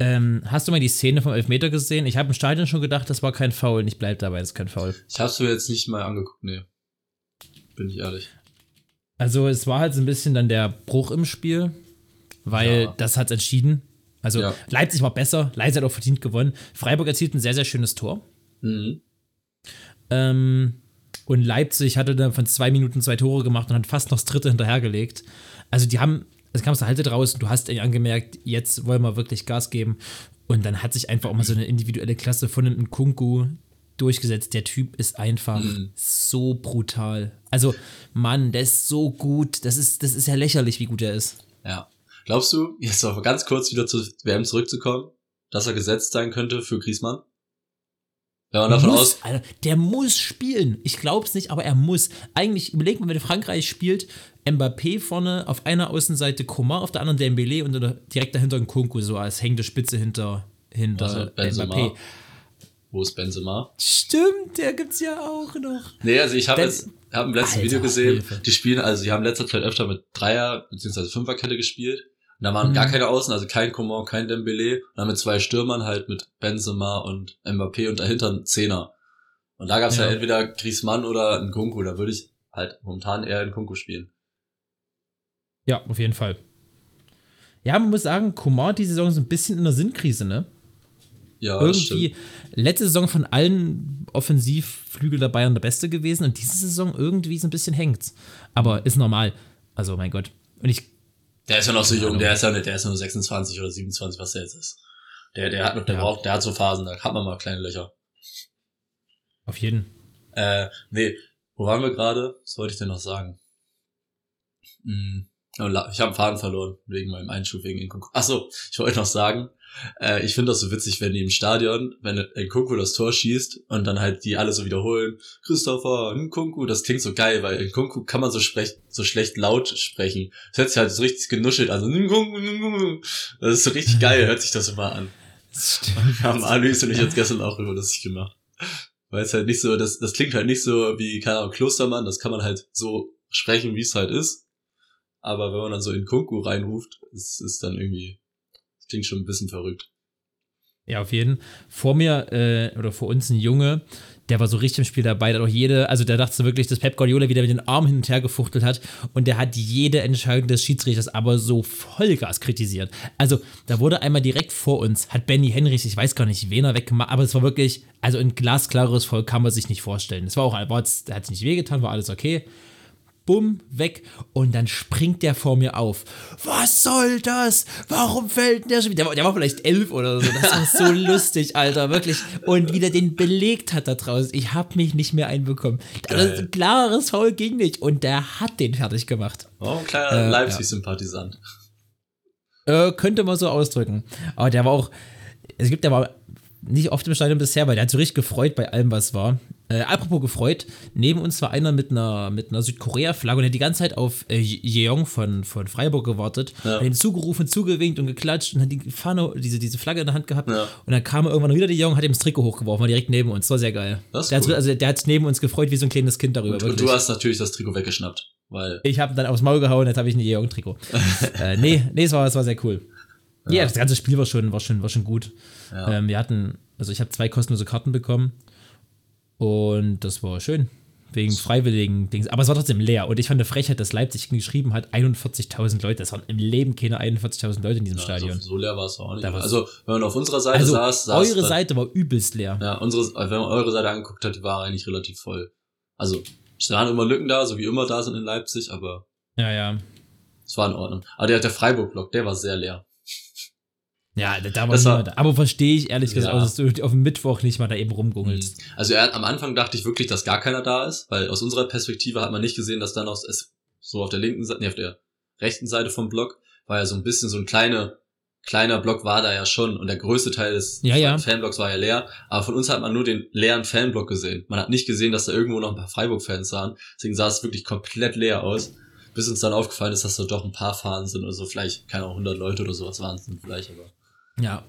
Ähm, hast du mal die Szene vom Elfmeter gesehen? Ich habe im Stadion schon gedacht, das war kein Foul. und Ich bleib dabei, das ist kein Foul. Ich hab's mir jetzt nicht mal angeguckt, nee. Bin ich ehrlich. Also es war halt so ein bisschen dann der Bruch im Spiel, weil Ja. das hat entschieden. Also Ja. Leipzig war besser, Leipzig hat auch verdient gewonnen. Freiburg erzielt ein sehr, sehr schönes Tor. Mhm. Ähm, und Leipzig hatte dann von zwei Minuten zwei Tore gemacht und hat fast noch das dritte hinterhergelegt. Also die haben, es kam aus der Halte raus du hast eigentlich angemerkt, jetzt wollen wir wirklich Gas geben. Und dann hat sich einfach auch mal so eine individuelle Klasse von einem Kunku durchgesetzt. Der Typ ist einfach Mhm. so brutal. Also, Mann, der ist so gut. Das ist, das ist ja lächerlich, wie gut er ist. Ja. Glaubst du, jetzt noch ganz kurz wieder zu WM zurückzukommen, dass er gesetzt sein könnte für Griezmann? Wenn man davon muss, aus, Alter, der muss spielen. Ich glaub's nicht, aber er muss. Eigentlich, überleg mal, wenn Frankreich spielt, Mbappé vorne, auf einer Außenseite Coman, auf der anderen Dembélé und direkt dahinter ein Kunku, so als hängende Spitze hinter, hinter Also Benzema. Mbappé. wo ist Benzema? Stimmt, der gibt's ja auch noch. Nee, also ich habe jetzt, hab im letzten Alter, Video gesehen, Hilfe. die spielen, also die haben in letzter Zeit öfter mit Dreier- bzw. Fünferkette gespielt. Und da waren gar Mhm. keine Außen, also kein Coman, kein Dembele. Und dann mit zwei Stürmern halt mit Benzema und Mbappé und dahinter ein Zehner. Und da gab's ja. Ja. entweder Griezmann oder ein Kunku. Da würde ich halt momentan eher in Kunku spielen. Ja, auf jeden Fall. Ja, man muss sagen, Kumar die Saison ist ein bisschen in der Sinnkrise, ne? Ja, irgendwie letzte Saison von allen Offensivflügel der Bayern der beste gewesen und diese Saison irgendwie so ein bisschen hängt's. Aber ist normal. Also, mein Gott. Und ich, Der ist ja noch so jung, der ist ja nicht, der ist nur 26 oder 27, was der jetzt ist. Der, der hat noch, der Ja. braucht, der hat so Phasen, da hat man mal kleine Löcher. auf jeden. Äh, nee, wo waren wir gerade? Was wollte ich denn noch sagen? Hm, ich habe einen Faden verloren, wegen meinem Einschub, wegen Nkunku. Ach so, ich wollte noch sagen, äh, ich finde das so witzig, wenn die im Stadion, wenn Nkunku das Tor schießt und dann halt die alle so wiederholen, Christopher, Nkunku, das klingt so geil, weil Nkunku kann man so, sprech, so schlecht laut sprechen. Das hört sich halt so richtig genuschelt, also Nkunku, Nkunku. Das ist so richtig geil, hört sich das immer an. haben Alois und ich jetzt gestern auch über lustig gemacht. Weil es halt nicht so, das, das klingt halt nicht so wie, keine Ahnung, Klostermann, das kann man halt so sprechen, wie es halt ist. Aber wenn man dann so in Kunku reinruft, ist ist dann irgendwie, das klingt schon ein bisschen verrückt. Ja, auf jeden. Vor mir, äh, oder vor uns ein Junge, der war so richtig im Spiel dabei, der hat auch jede, also der dachte wirklich, dass Pep Guardiola wieder mit den Armen hin und her gefuchtelt hat und der hat jede Entscheidung des Schiedsrichters aber so Vollgas kritisiert. Also, da wurde einmal direkt vor uns, hat Benny Henrichs, ich weiß gar nicht, wen er weggemacht, aber es war wirklich, also ein glasklares Voll kann man sich nicht vorstellen. Es war auch, war hat sich nicht wehgetan, war alles okay. Bumm, weg. Und dann springt der vor mir auf. Was soll das? Warum fällt der schon wieder? Der, war- vielleicht elf oder so. Das war so lustig, Alter, wirklich. Und wie der den belegt hat da draußen. Ich hab mich nicht mehr einbekommen. Also, ein klares Foul ging nicht. Und der hat den fertig gemacht. Oh, ein kleiner Äh, Leipzig-Sympathisant. Äh, könnte man so ausdrücken. Aber der war auch, es gibt, der war nicht oft im Stadion bisher, weil der hat so richtig gefreut bei allem, was war. Äh, apropos gefreut, neben uns war einer mit einer, mit einer Südkorea-Flagge und der hat die ganze Zeit auf äh, Jeong von, von Freiburg gewartet. Ja. Hat ihm zugerufen, zugewinkt und geklatscht und hat die Fahne, diese, diese Flagge in der Hand gehabt. Ja. Und dann kam irgendwann wieder der Jeong, hat ihm das Trikot hochgeworfen, war direkt neben uns. Das war sehr geil. Das der, hat, cool. also, der hat neben uns gefreut wie so ein kleines Kind darüber. Und, und du hast natürlich das Trikot weggeschnappt, weil, Ich habe dann aufs Maul gehauen, jetzt habe ich ein Jeong-Trikot. äh, nee, nee, es war, es war sehr cool. Ja, das ganze Spiel war schon, war schon, war schon gut. Ja. Ähm, wir hatten, also ich habe zwei kostenlose Karten bekommen und das war schön. Wegen freiwilligen Dings. Aber es war trotzdem leer. Und ich fand eine Frechheit, dass Leipzig geschrieben hat, 41.000 Leute. Das waren im Leben keine 41.000 Leute in diesem Stadion. also, so leer war es auch nicht. Also, wenn man auf unserer Seite Also, saß, saß eure da- Seite war übelst leer. Ja, unsere, wenn man eure Seite angeguckt hat, die war eigentlich relativ voll. Also, es waren immer Lücken da, so wie immer da sind in Leipzig, aber Ja, ja. es war in Ordnung. Aber der, der Freiburg-Block, der war sehr leer. Ja, da- war Das war- da. Aber verstehe ich ehrlich gesagt, Ja. auch, dass du auf dem Mittwoch nicht mal da eben rumgungelst. Also er, am Anfang dachte ich wirklich, dass gar keiner da ist, weil aus unserer Perspektive hat man nicht gesehen, dass da noch es so auf der linken Seite, nee, auf der rechten Seite vom Block war ja so ein bisschen so ein kleiner kleiner Block war da ja schon und der größte Teil des Ja, ja. Fanblocks war ja leer, aber von uns hat man nur den leeren Fanblock gesehen. Man hat nicht gesehen, dass da irgendwo noch ein paar Freiburg-Fans waren, deswegen sah es wirklich komplett leer aus, bis uns dann aufgefallen ist, dass da doch ein paar Fahnen sind oder so, vielleicht, keine Ahnung, 100 Leute oder sowas waren es dann vielleicht, aber Ja.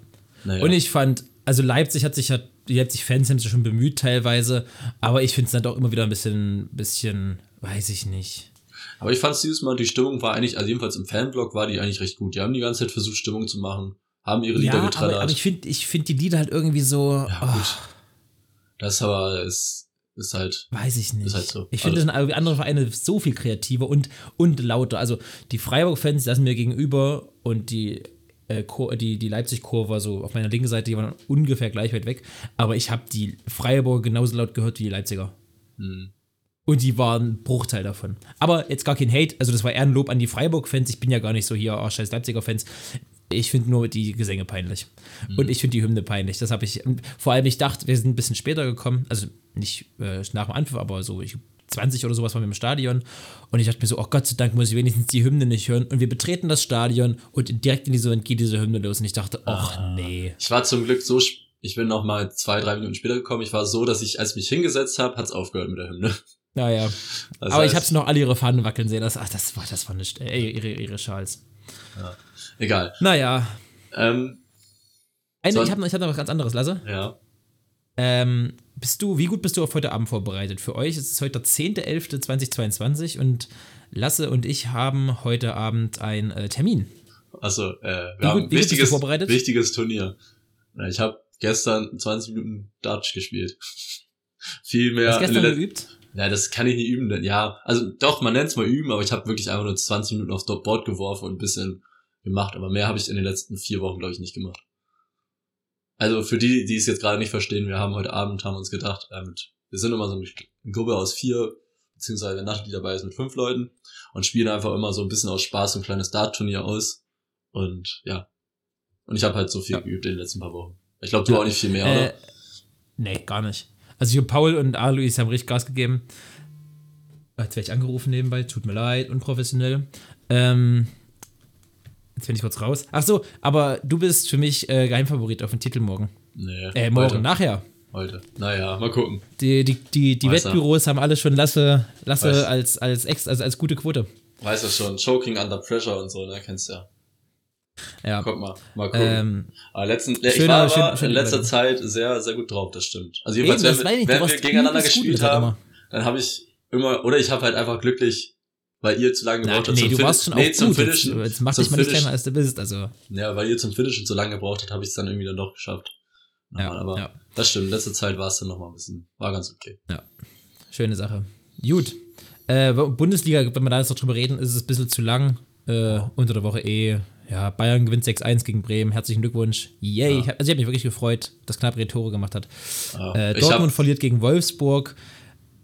naja. Und ich fand, also Leipzig hat sich ja, die Leipzig-Fans haben sich schon bemüht teilweise, aber ich finde es dann doch immer wieder ein bisschen, bisschen, weiß ich nicht. Aber ich fand dieses Mal, die Stimmung war eigentlich, also jedenfalls im Fanblock war die eigentlich recht gut. Die haben die ganze Zeit versucht, Stimmung zu machen, haben ihre Lieder Ja, aber, getrellert. aber ich finde ich find die Lieder halt irgendwie so, ja, oh, gut. Das aber ist, ist halt, weiß ich nicht. Ist halt so. Ich finde, irgendwie andere Vereine so viel kreativer und, und lauter. Also die Freiburg-Fans saßen mir gegenüber und die, äh, die, die Leipzig-Kurve war so auf meiner linken Seite, die waren ungefähr gleich weit weg. Aber ich habe die Freiburger genauso laut gehört wie die Leipziger. hm, Und die waren ein Bruchteil davon. Aber jetzt gar kein Hate, also das war eher ein Lob an die Freiburg-Fans. Ich bin ja gar nicht so hier, oh, scheiß Leipziger-Fans. Ich finde nur die Gesänge peinlich. Und ich finde die Hymne peinlich. Das habe ich, vor allem ich dachte, wir sind ein bisschen später gekommen, also nicht äh, nach dem Anpfiff, aber so ich, 20 oder sowas waren wir im Stadion. Und ich dachte mir so, oh Gott sei Dank muss ich wenigstens die Hymne nicht hören. Und wir betreten das Stadion und direkt in diese Moment geht diese Hymne los. Und ich dachte, ach nee. ich war zum Glück so, ich bin noch mal zwei, drei Minuten später gekommen. Ich war so, dass ich, als ich mich hingesetzt habe, hat's aufgehört mit der Hymne. Naja. Das aber ich heißt- habe sie noch alle ihre Fahnen wackeln sehen. Das, ach, das war, das war nicht, äh, ihre, ihre Schals. Egal. Naja. Ähm, Eine, So- ich habe noch, ich hab noch was ganz anderes, Lasse. ja. Ähm, bist du, wie gut bist du auf heute Abend vorbereitet? Für euch ist es heute der 10.11.2022 und Lasse und ich haben heute Abend einen äh, Termin. Also, äh, wir Wie haben gut- wichtiges, wichtiges Turnier. Ich habe gestern 20 Minuten Dutch gespielt. Viel mehr. Hast du gestern geübt? Ja, das kann ich nicht üben, denn ja, also doch, man nennt es mal üben, aber ich habe wirklich einfach nur 20 Minuten aufs Board geworfen und ein bisschen gemacht, aber mehr habe ich in den letzten vier Wochen, glaube ich, nicht gemacht. Also für die, die es jetzt gerade nicht verstehen, wir haben heute Abend, haben uns gedacht, äh, mit, wir sind immer so eine Gruppe aus vier, beziehungsweise Nacht dabei ist mit fünf Leuten und spielen einfach immer so ein bisschen aus Spaß so ein kleines Dart-Turnier aus und ja. Und ich habe halt so viel Ja. geübt in den letzten paar Wochen. Ich glaube, du Ja. auch nicht viel mehr, Äh, oder? nee, gar nicht. Also hier Paul und Alois haben richtig Gas gegeben. Jetzt werde ich angerufen nebenbei, tut mir leid, unprofessionell. Ähm, jetzt bin ich kurz raus. Ach so, aber du bist für mich äh, Geheimfavorit auf den Titel morgen. Nee, Äh, morgen, heute, nachher. heute. Naja, mal gucken. Die, die, die, die Weiß er. Wettbüros haben alle schon Lasse, Lasse Weiß. als, als, ex, also als gute Quote. Weißt du schon, Choking under pressure und so, ne, kennst du ja. Ja. Guck mal, mal gucken. Ähm, aber letzten, ich schöner- war aber schön- schön in letzter. Zeit sehr, sehr gut drauf, das stimmt. Also eben, jedenfalls, das wenn, ich, wir- wenn wir gegeneinander gespielt haben, dann habe ich immer, oder ich habe halt einfach glücklich, weil ihr zu lange gebraucht habt. nee, zum du warst schon auch nee, zum gut. Jetzt, Finishen. jetzt mach zum dich mal nicht kleiner, als du bist. Also, Ja, weil ihr zum Finishen zu lange gebraucht habt, habe ich es dann irgendwie dann doch geschafft. Ja, Nochmal, aber ja. das stimmt, in letzter Zeit war es dann nochmal ein bisschen, war ganz okay. schöne Sache. Gut. Äh, Bundesliga, wenn wir da jetzt noch drüber reden, ist es ein bisschen zu lang. Äh, unter der Woche eh. Ja, Bayern gewinnt 6-1 gegen Bremen. Herzlichen Glückwunsch. Yay. Ja. Ich hab, also ich habe mich wirklich gefreut, dass Knapp Tore gemacht hat. Ja, Äh, Dortmund verliert gegen Wolfsburg.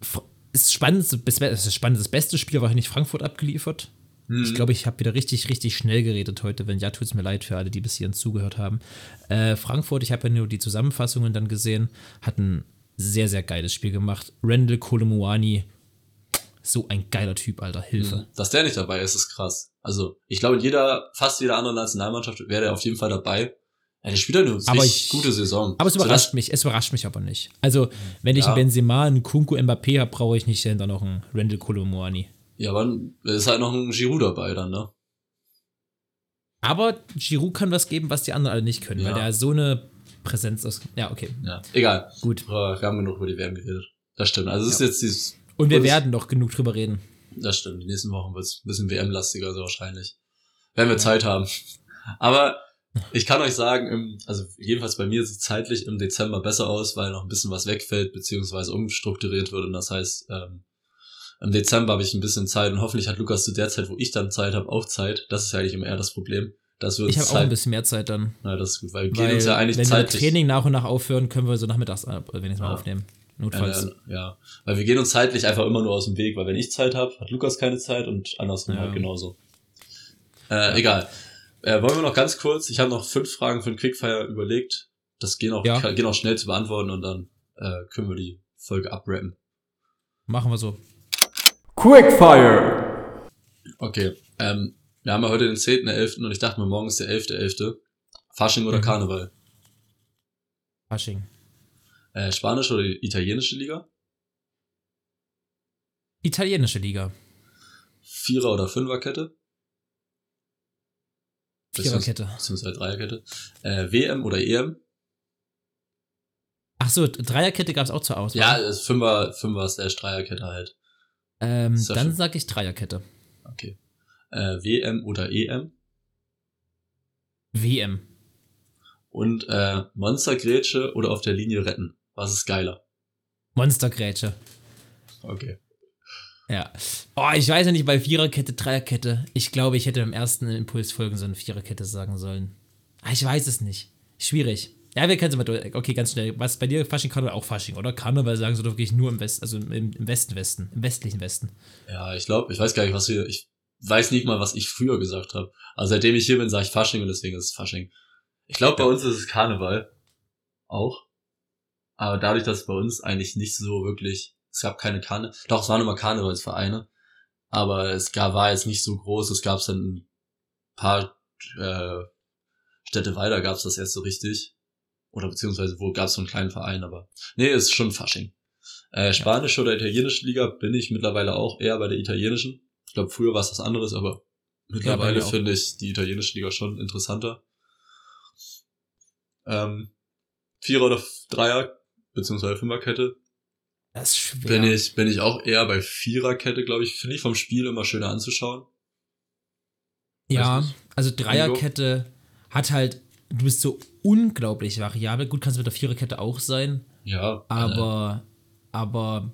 F- Ist spannend, das ist spannend. Das beste Spiel war nicht Frankfurt abgeliefert. hm, Ich glaube, ich habe wieder richtig, richtig schnell geredet heute. Wenn ja, tut es mir leid für alle, die bis hierhin zugehört haben. Äh, Frankfurt, ich habe ja nur die Zusammenfassungen dann gesehen, hat ein sehr, sehr geiles Spiel gemacht. Randall Kolomuani, so ein geiler Typ, Alter. Hilfe. dass der nicht dabei ist, ist krass. Also, ich glaube, in jeder, fast jeder anderen Nationalmannschaft wäre der auf jeden Fall dabei. Ja, der spielt halt eine Aber ich- gute Saison. Aber es So, überrascht das- mich, es überrascht mich aber nicht. Also, wenn ich Ja. einen Benzema, einen Kunku, Mbappé habe, brauche ich nicht dann noch einen Randall Kolomuani. Ja, aber ist halt noch ein Giroud dabei dann, ne? Aber Giroud kann was geben, was die anderen alle nicht können, Ja. weil der so eine Präsenz ist. Ja, okay, Ja. Egal. gut. Wir haben genug über die WM geredet. Das stimmt. Also es ist jetzt dieses. Und wir werden noch genug drüber reden. Das stimmt. Die nächsten Wochen wird es ein bisschen WM-lastiger, so wahrscheinlich. Wenn wir Zeit haben. Aber ich kann euch sagen, also jedenfalls bei mir sieht es zeitlich im Dezember besser aus, weil noch ein bisschen was wegfällt, beziehungsweise umstrukturiert wird. Und das heißt, ähm, im Dezember habe ich ein bisschen Zeit und hoffentlich hat Lukas zu der Zeit, wo ich dann Zeit habe, auch Zeit. Das ist ja eigentlich immer eher das Problem. Dass wir Ich habe auch ein bisschen mehr Zeit dann. Na, das ist gut, weil wir gehen Weil, uns ja eigentlich wenn wir zeitlich. Training nach und nach aufhören, können wir so nachmittags, äh, wenn ich mal Ja. aufnehmen. Ja, Notfalls. ja, ja, weil wir gehen uns zeitlich einfach immer nur aus dem Weg, weil wenn ich Zeit habe, hat Lukas keine Zeit und andersrum Ja. halt genauso. Äh, egal. Äh, wollen wir noch ganz kurz, ich habe noch fünf Fragen den Quickfire überlegt. Das gehen auch, Ja. kann- gehen auch schnell zu beantworten und dann äh, können wir die Folge abrappen. Machen wir so. Quickfire. Okay. Ähm, wir haben ja heute den 10.11. und ich dachte mir, morgen ist der 11.11. Fasching oder Mhm. Karneval? Fasching. Äh, spanische oder italienische Liga? Italienische Liga. Vierer- oder Fünferkette? Viererkette. Beziehungsweise Dreierkette. Äh, WM oder EM? Ach so, Dreierkette gab es auch zur Auswahl. Ja, es ist Fünfer, Fünfer slash Dreierkette halt. ähm, dann schon- sage ich Dreierkette. Okay. Äh, WM oder EM? WM. Und äh, Monstergrätsche oder auf der Linie retten? Was ist geiler? Monstergrätsche. Okay. Ja. Oh, ich weiß ja nicht, bei Viererkette, Dreierkette. Ich glaube, ich hätte im ersten Impuls folgen sollen, Viererkette sagen sollen. Ah, ich weiß es nicht. Schwierig. Ja, wir können es mal durch. Okay, ganz schnell. Was bei dir Fasching, Karneval auch Fasching, oder? Karneval sagen sie doch wirklich nur im Westen, also im, im Westen, Westen, im westlichen Westen. Ja, ich glaube, ich weiß gar nicht, was wir. Ich weiß nicht mal, was ich früher gesagt habe. Also seitdem ich hier bin, sage ich Fasching und deswegen ist es Fasching. Ich glaube, bei uns ist es Karneval. Auch. Aber dadurch, dass bei uns eigentlich nicht so wirklich. Es gab keine Karne. Doch, es waren immer Karnevalsvereine. Aber es gab, war jetzt nicht so groß. Es gab dann ein paar äh, Städte weiter gab es das erst so richtig. Oder beziehungsweise wo gab es so einen kleinen Verein, aber. Nee, ist schon Fasching. Äh, spanische oder italienische Liga bin ich mittlerweile auch eher bei der italienischen. Ich glaube, früher war es was anderes, aber mittlerweile auch. finde ich die italienische Liga schon interessanter. Ähm, Vierer oder Dreier, beziehungsweise Fünferkette, Das ist schwer. bin ich, bin ich auch eher bei Viererkette, glaube ich. Finde ich vom Spiel immer schöner anzuschauen. Ja, also Dreierkette hat halt, du bist so unglaublich variabel. Gut, kannst du mit der Viererkette auch sein, Ja. aber, aber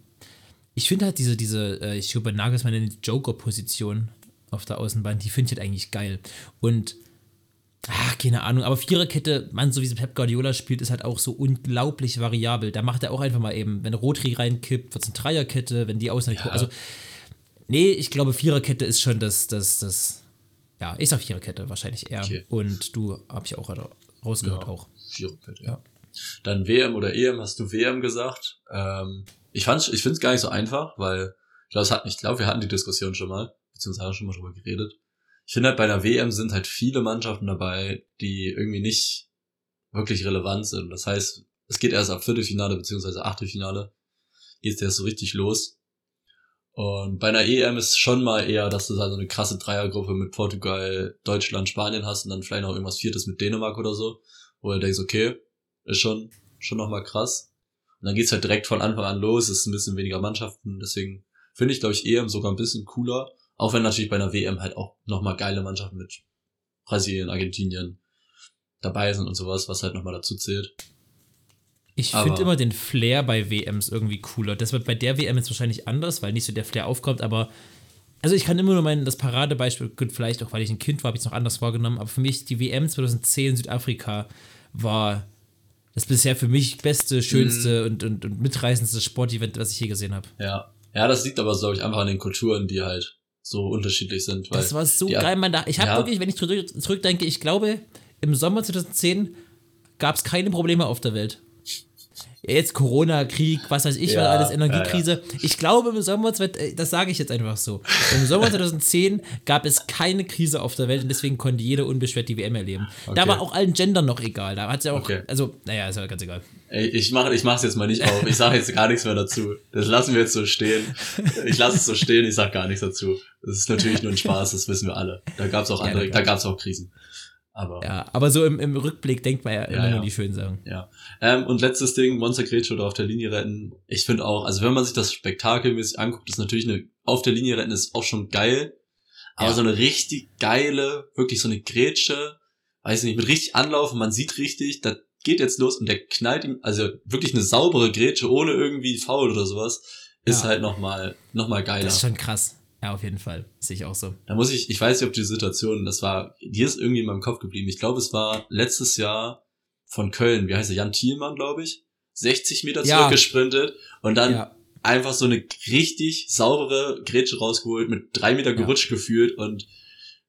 ich finde halt diese, diese, äh, ich glaube, Nagelsmann in die Joker-Position auf der Außenbahn, die finde ich halt eigentlich geil. Und, ach, keine Ahnung, aber Viererkette, man, so wie Pep Guardiola spielt, ist halt auch so unglaublich variabel. Da macht er auch einfach mal eben, wenn Rotri reinkippt, wird es eine Dreierkette, wenn die Außen, ja. also, nee, ich glaube, Viererkette ist schon das, das, das, ja, ich sag Viererkette wahrscheinlich eher. Okay. Und du, hab ich auch rausgehört, ja, auch. Viererkette, ja. Dann WM oder EM, hast du WM gesagt. Ähm, ich fand, ich finde es gar nicht so einfach, weil ich glaube, ich glaube, wir hatten die Diskussion schon mal, beziehungsweise haben schon mal drüber geredet. Ich finde halt bei einer WM sind halt viele Mannschaften dabei, die irgendwie nicht wirklich relevant sind. Das heißt, es geht erst ab Viertelfinale beziehungsweise Achtelfinale geht es erst so richtig los. Und bei einer EM ist schon mal eher, dass du da so eine krasse Dreiergruppe mit Portugal, Deutschland, Spanien hast und dann vielleicht noch irgendwas Viertes mit Dänemark oder so, wo du denkst, okay, ist schon, schon nochmal krass. Und dann geht's halt direkt von Anfang an los, es ist ein bisschen weniger Mannschaften, deswegen finde ich, glaube ich, EM sogar ein bisschen cooler. Auch wenn natürlich bei einer WM halt auch nochmal geile Mannschaften mit Brasilien, Argentinien dabei sind und sowas, was halt nochmal dazu zählt. Ich finde immer den Flair bei WMs irgendwie cooler. Das wird bei der WM jetzt wahrscheinlich anders, weil nicht so der Flair aufkommt, aber also ich kann immer nur meinen, das Paradebeispiel, gut, vielleicht auch weil ich ein Kind war, habe ich es noch anders wahrgenommen, aber für mich die WM 2010 Südafrika war das bisher für mich beste, schönste mhm. und, und, und mitreißendste Sportevent, was ich je gesehen habe. Ja. Ja, das liegt aber, glaube ich, einfach an den Kulturen, die halt so unterschiedlich sind. Weil das war so geil, man. Da, ich habe ja. wirklich, wenn ich zurückdenke, ich glaube, im Sommer 2010 gab es keine Probleme auf der Welt jetzt Corona, Krieg, was weiß ich, ja, alles Energiekrise. Ja, ja. Ich glaube, im Sommer, äh, das sage ich jetzt einfach so, im Sommer 2010 gab es keine Krise auf der Welt und deswegen konnte jeder unbeschwert die WM erleben. Okay. Da war auch allen Gendern noch egal. Da hat es ja auch, okay. also, naja, ist ja ganz egal. Ey, ich mache ich mach's jetzt mal nicht auf. Ich sage jetzt gar nichts mehr dazu. Das lassen wir jetzt so stehen. Ich lasse es so stehen, ich sag gar nichts dazu. Das ist natürlich nur ein Spaß, das wissen wir alle. Da gab's auch andere, da gab's auch Krisen. Aber, ja, aber so im, im Rückblick denkt man ja, immer ja. nur die schönen Sachen. Ja. Ähm, und letztes Ding, Monster Grätsche oder auf der Linie retten. Ich finde auch, also wenn man sich das spektakelmäßig anguckt, ist natürlich eine, auf der Linie retten ist auch schon geil. Aber ja. so eine richtig geile, wirklich so eine Grätsche, weiß nicht, mit richtig Anlaufen, man sieht richtig, da geht jetzt los und der knallt ihm, also wirklich eine saubere Grätsche ohne irgendwie Foul oder sowas, ist ja. halt nochmal, noch mal geiler. Das ist schon krass. Ja, auf jeden Fall. Sehe ich auch so. Da muss ich, ich weiß nicht, ob die Situation, das war, die ist irgendwie in meinem Kopf geblieben. Ich glaube, es war letztes Jahr von Köln, wie heißt er, Jan Thielmann, glaube ich, 60 Meter ja. zurückgesprintet und dann ja. einfach so eine richtig saubere Grätsche rausgeholt, mit drei Meter gerutscht ja. gefühlt und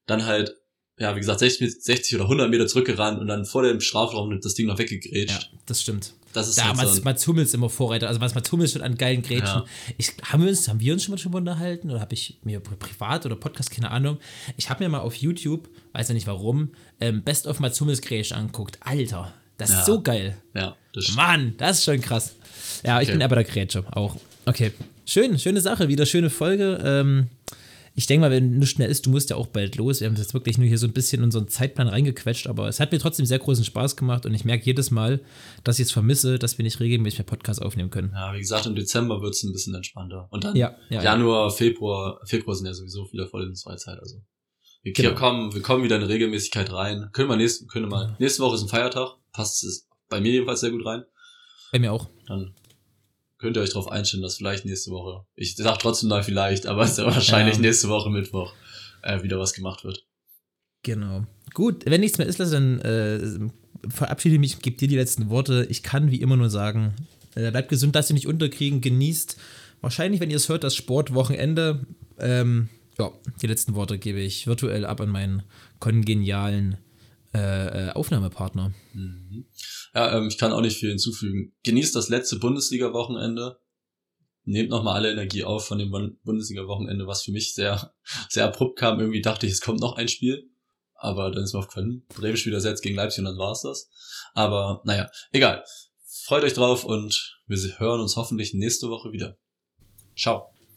dann halt ja, wie gesagt, 60, 60 oder 100 Meter zurückgerannt und dann vor dem Strafraum das Ding noch weggegrätscht. Ja, das stimmt. Das ist da halt so Mats Hummels immer Vorreiter. Also was Mats Hummels schon an geilen Grätschen. Ja. Ich, haben, wir uns, haben wir uns schon mal drüber unterhalten oder habe ich mir privat oder Podcast, keine Ahnung. Ich habe mir mal auf YouTube, weiß ja nicht warum, ähm, Best of Mats Hummels Grätsch angeguckt. Alter, das ja. ist so geil. Ja, das stimmt. Mann, das ist schon krass. Ja, ich okay. bin aber der Grätsche auch. Okay, schön, schöne Sache, wieder schöne Folge. Ähm, ich denke mal, wenn du schnell ist, du musst ja auch bald los. Wir haben jetzt wirklich nur hier so ein bisschen in unseren Zeitplan reingequetscht, aber es hat mir trotzdem sehr großen Spaß gemacht und ich merke jedes Mal, dass ich es vermisse, dass wir nicht regelmäßig mehr Podcast aufnehmen können. Ja, wie gesagt, im Dezember wird es ein bisschen entspannter. Und dann ja, ja, Januar, ja. Februar, Februar sind ja sowieso wieder voll in Freizeit, also. Wir, genau. kommen, wir kommen wieder in Regelmäßigkeit rein. Können wir nächste, können wir mal. Nächste Woche ist ein Feiertag. Passt es bei mir jedenfalls sehr gut rein. Bei mir auch. Dann könnt ihr euch darauf einstellen, dass vielleicht nächste Woche, ich sag trotzdem mal vielleicht, aber es ist ja wahrscheinlich ja. nächste Woche Mittwoch äh, wieder was gemacht wird. Genau. Gut, wenn nichts mehr ist, dann äh, verabschiede mich, gebe dir die letzten Worte. Ich kann wie immer nur sagen, äh, bleibt gesund, lasst ihr nicht unterkriegen, genießt. Wahrscheinlich, wenn ihr es hört, das Sportwochenende. Ähm, ja, die letzten Worte gebe ich virtuell ab an meinen kongenialen äh, äh, Aufnahmepartner. Mhm. Ja, ähm, ich kann auch nicht viel hinzufügen. Genießt das letzte Bundesliga-Wochenende. Nehmt nochmal alle Energie auf von dem Bundesliga-Wochenende, was für mich sehr, sehr abrupt kam. Irgendwie dachte ich, es kommt noch ein Spiel. Aber dann ist mir aufgefallen, Bremen spielt ersetzt gegen Leipzig und dann war's das. Aber naja, egal. Freut euch drauf und wir hören uns hoffentlich nächste Woche wieder. Ciao.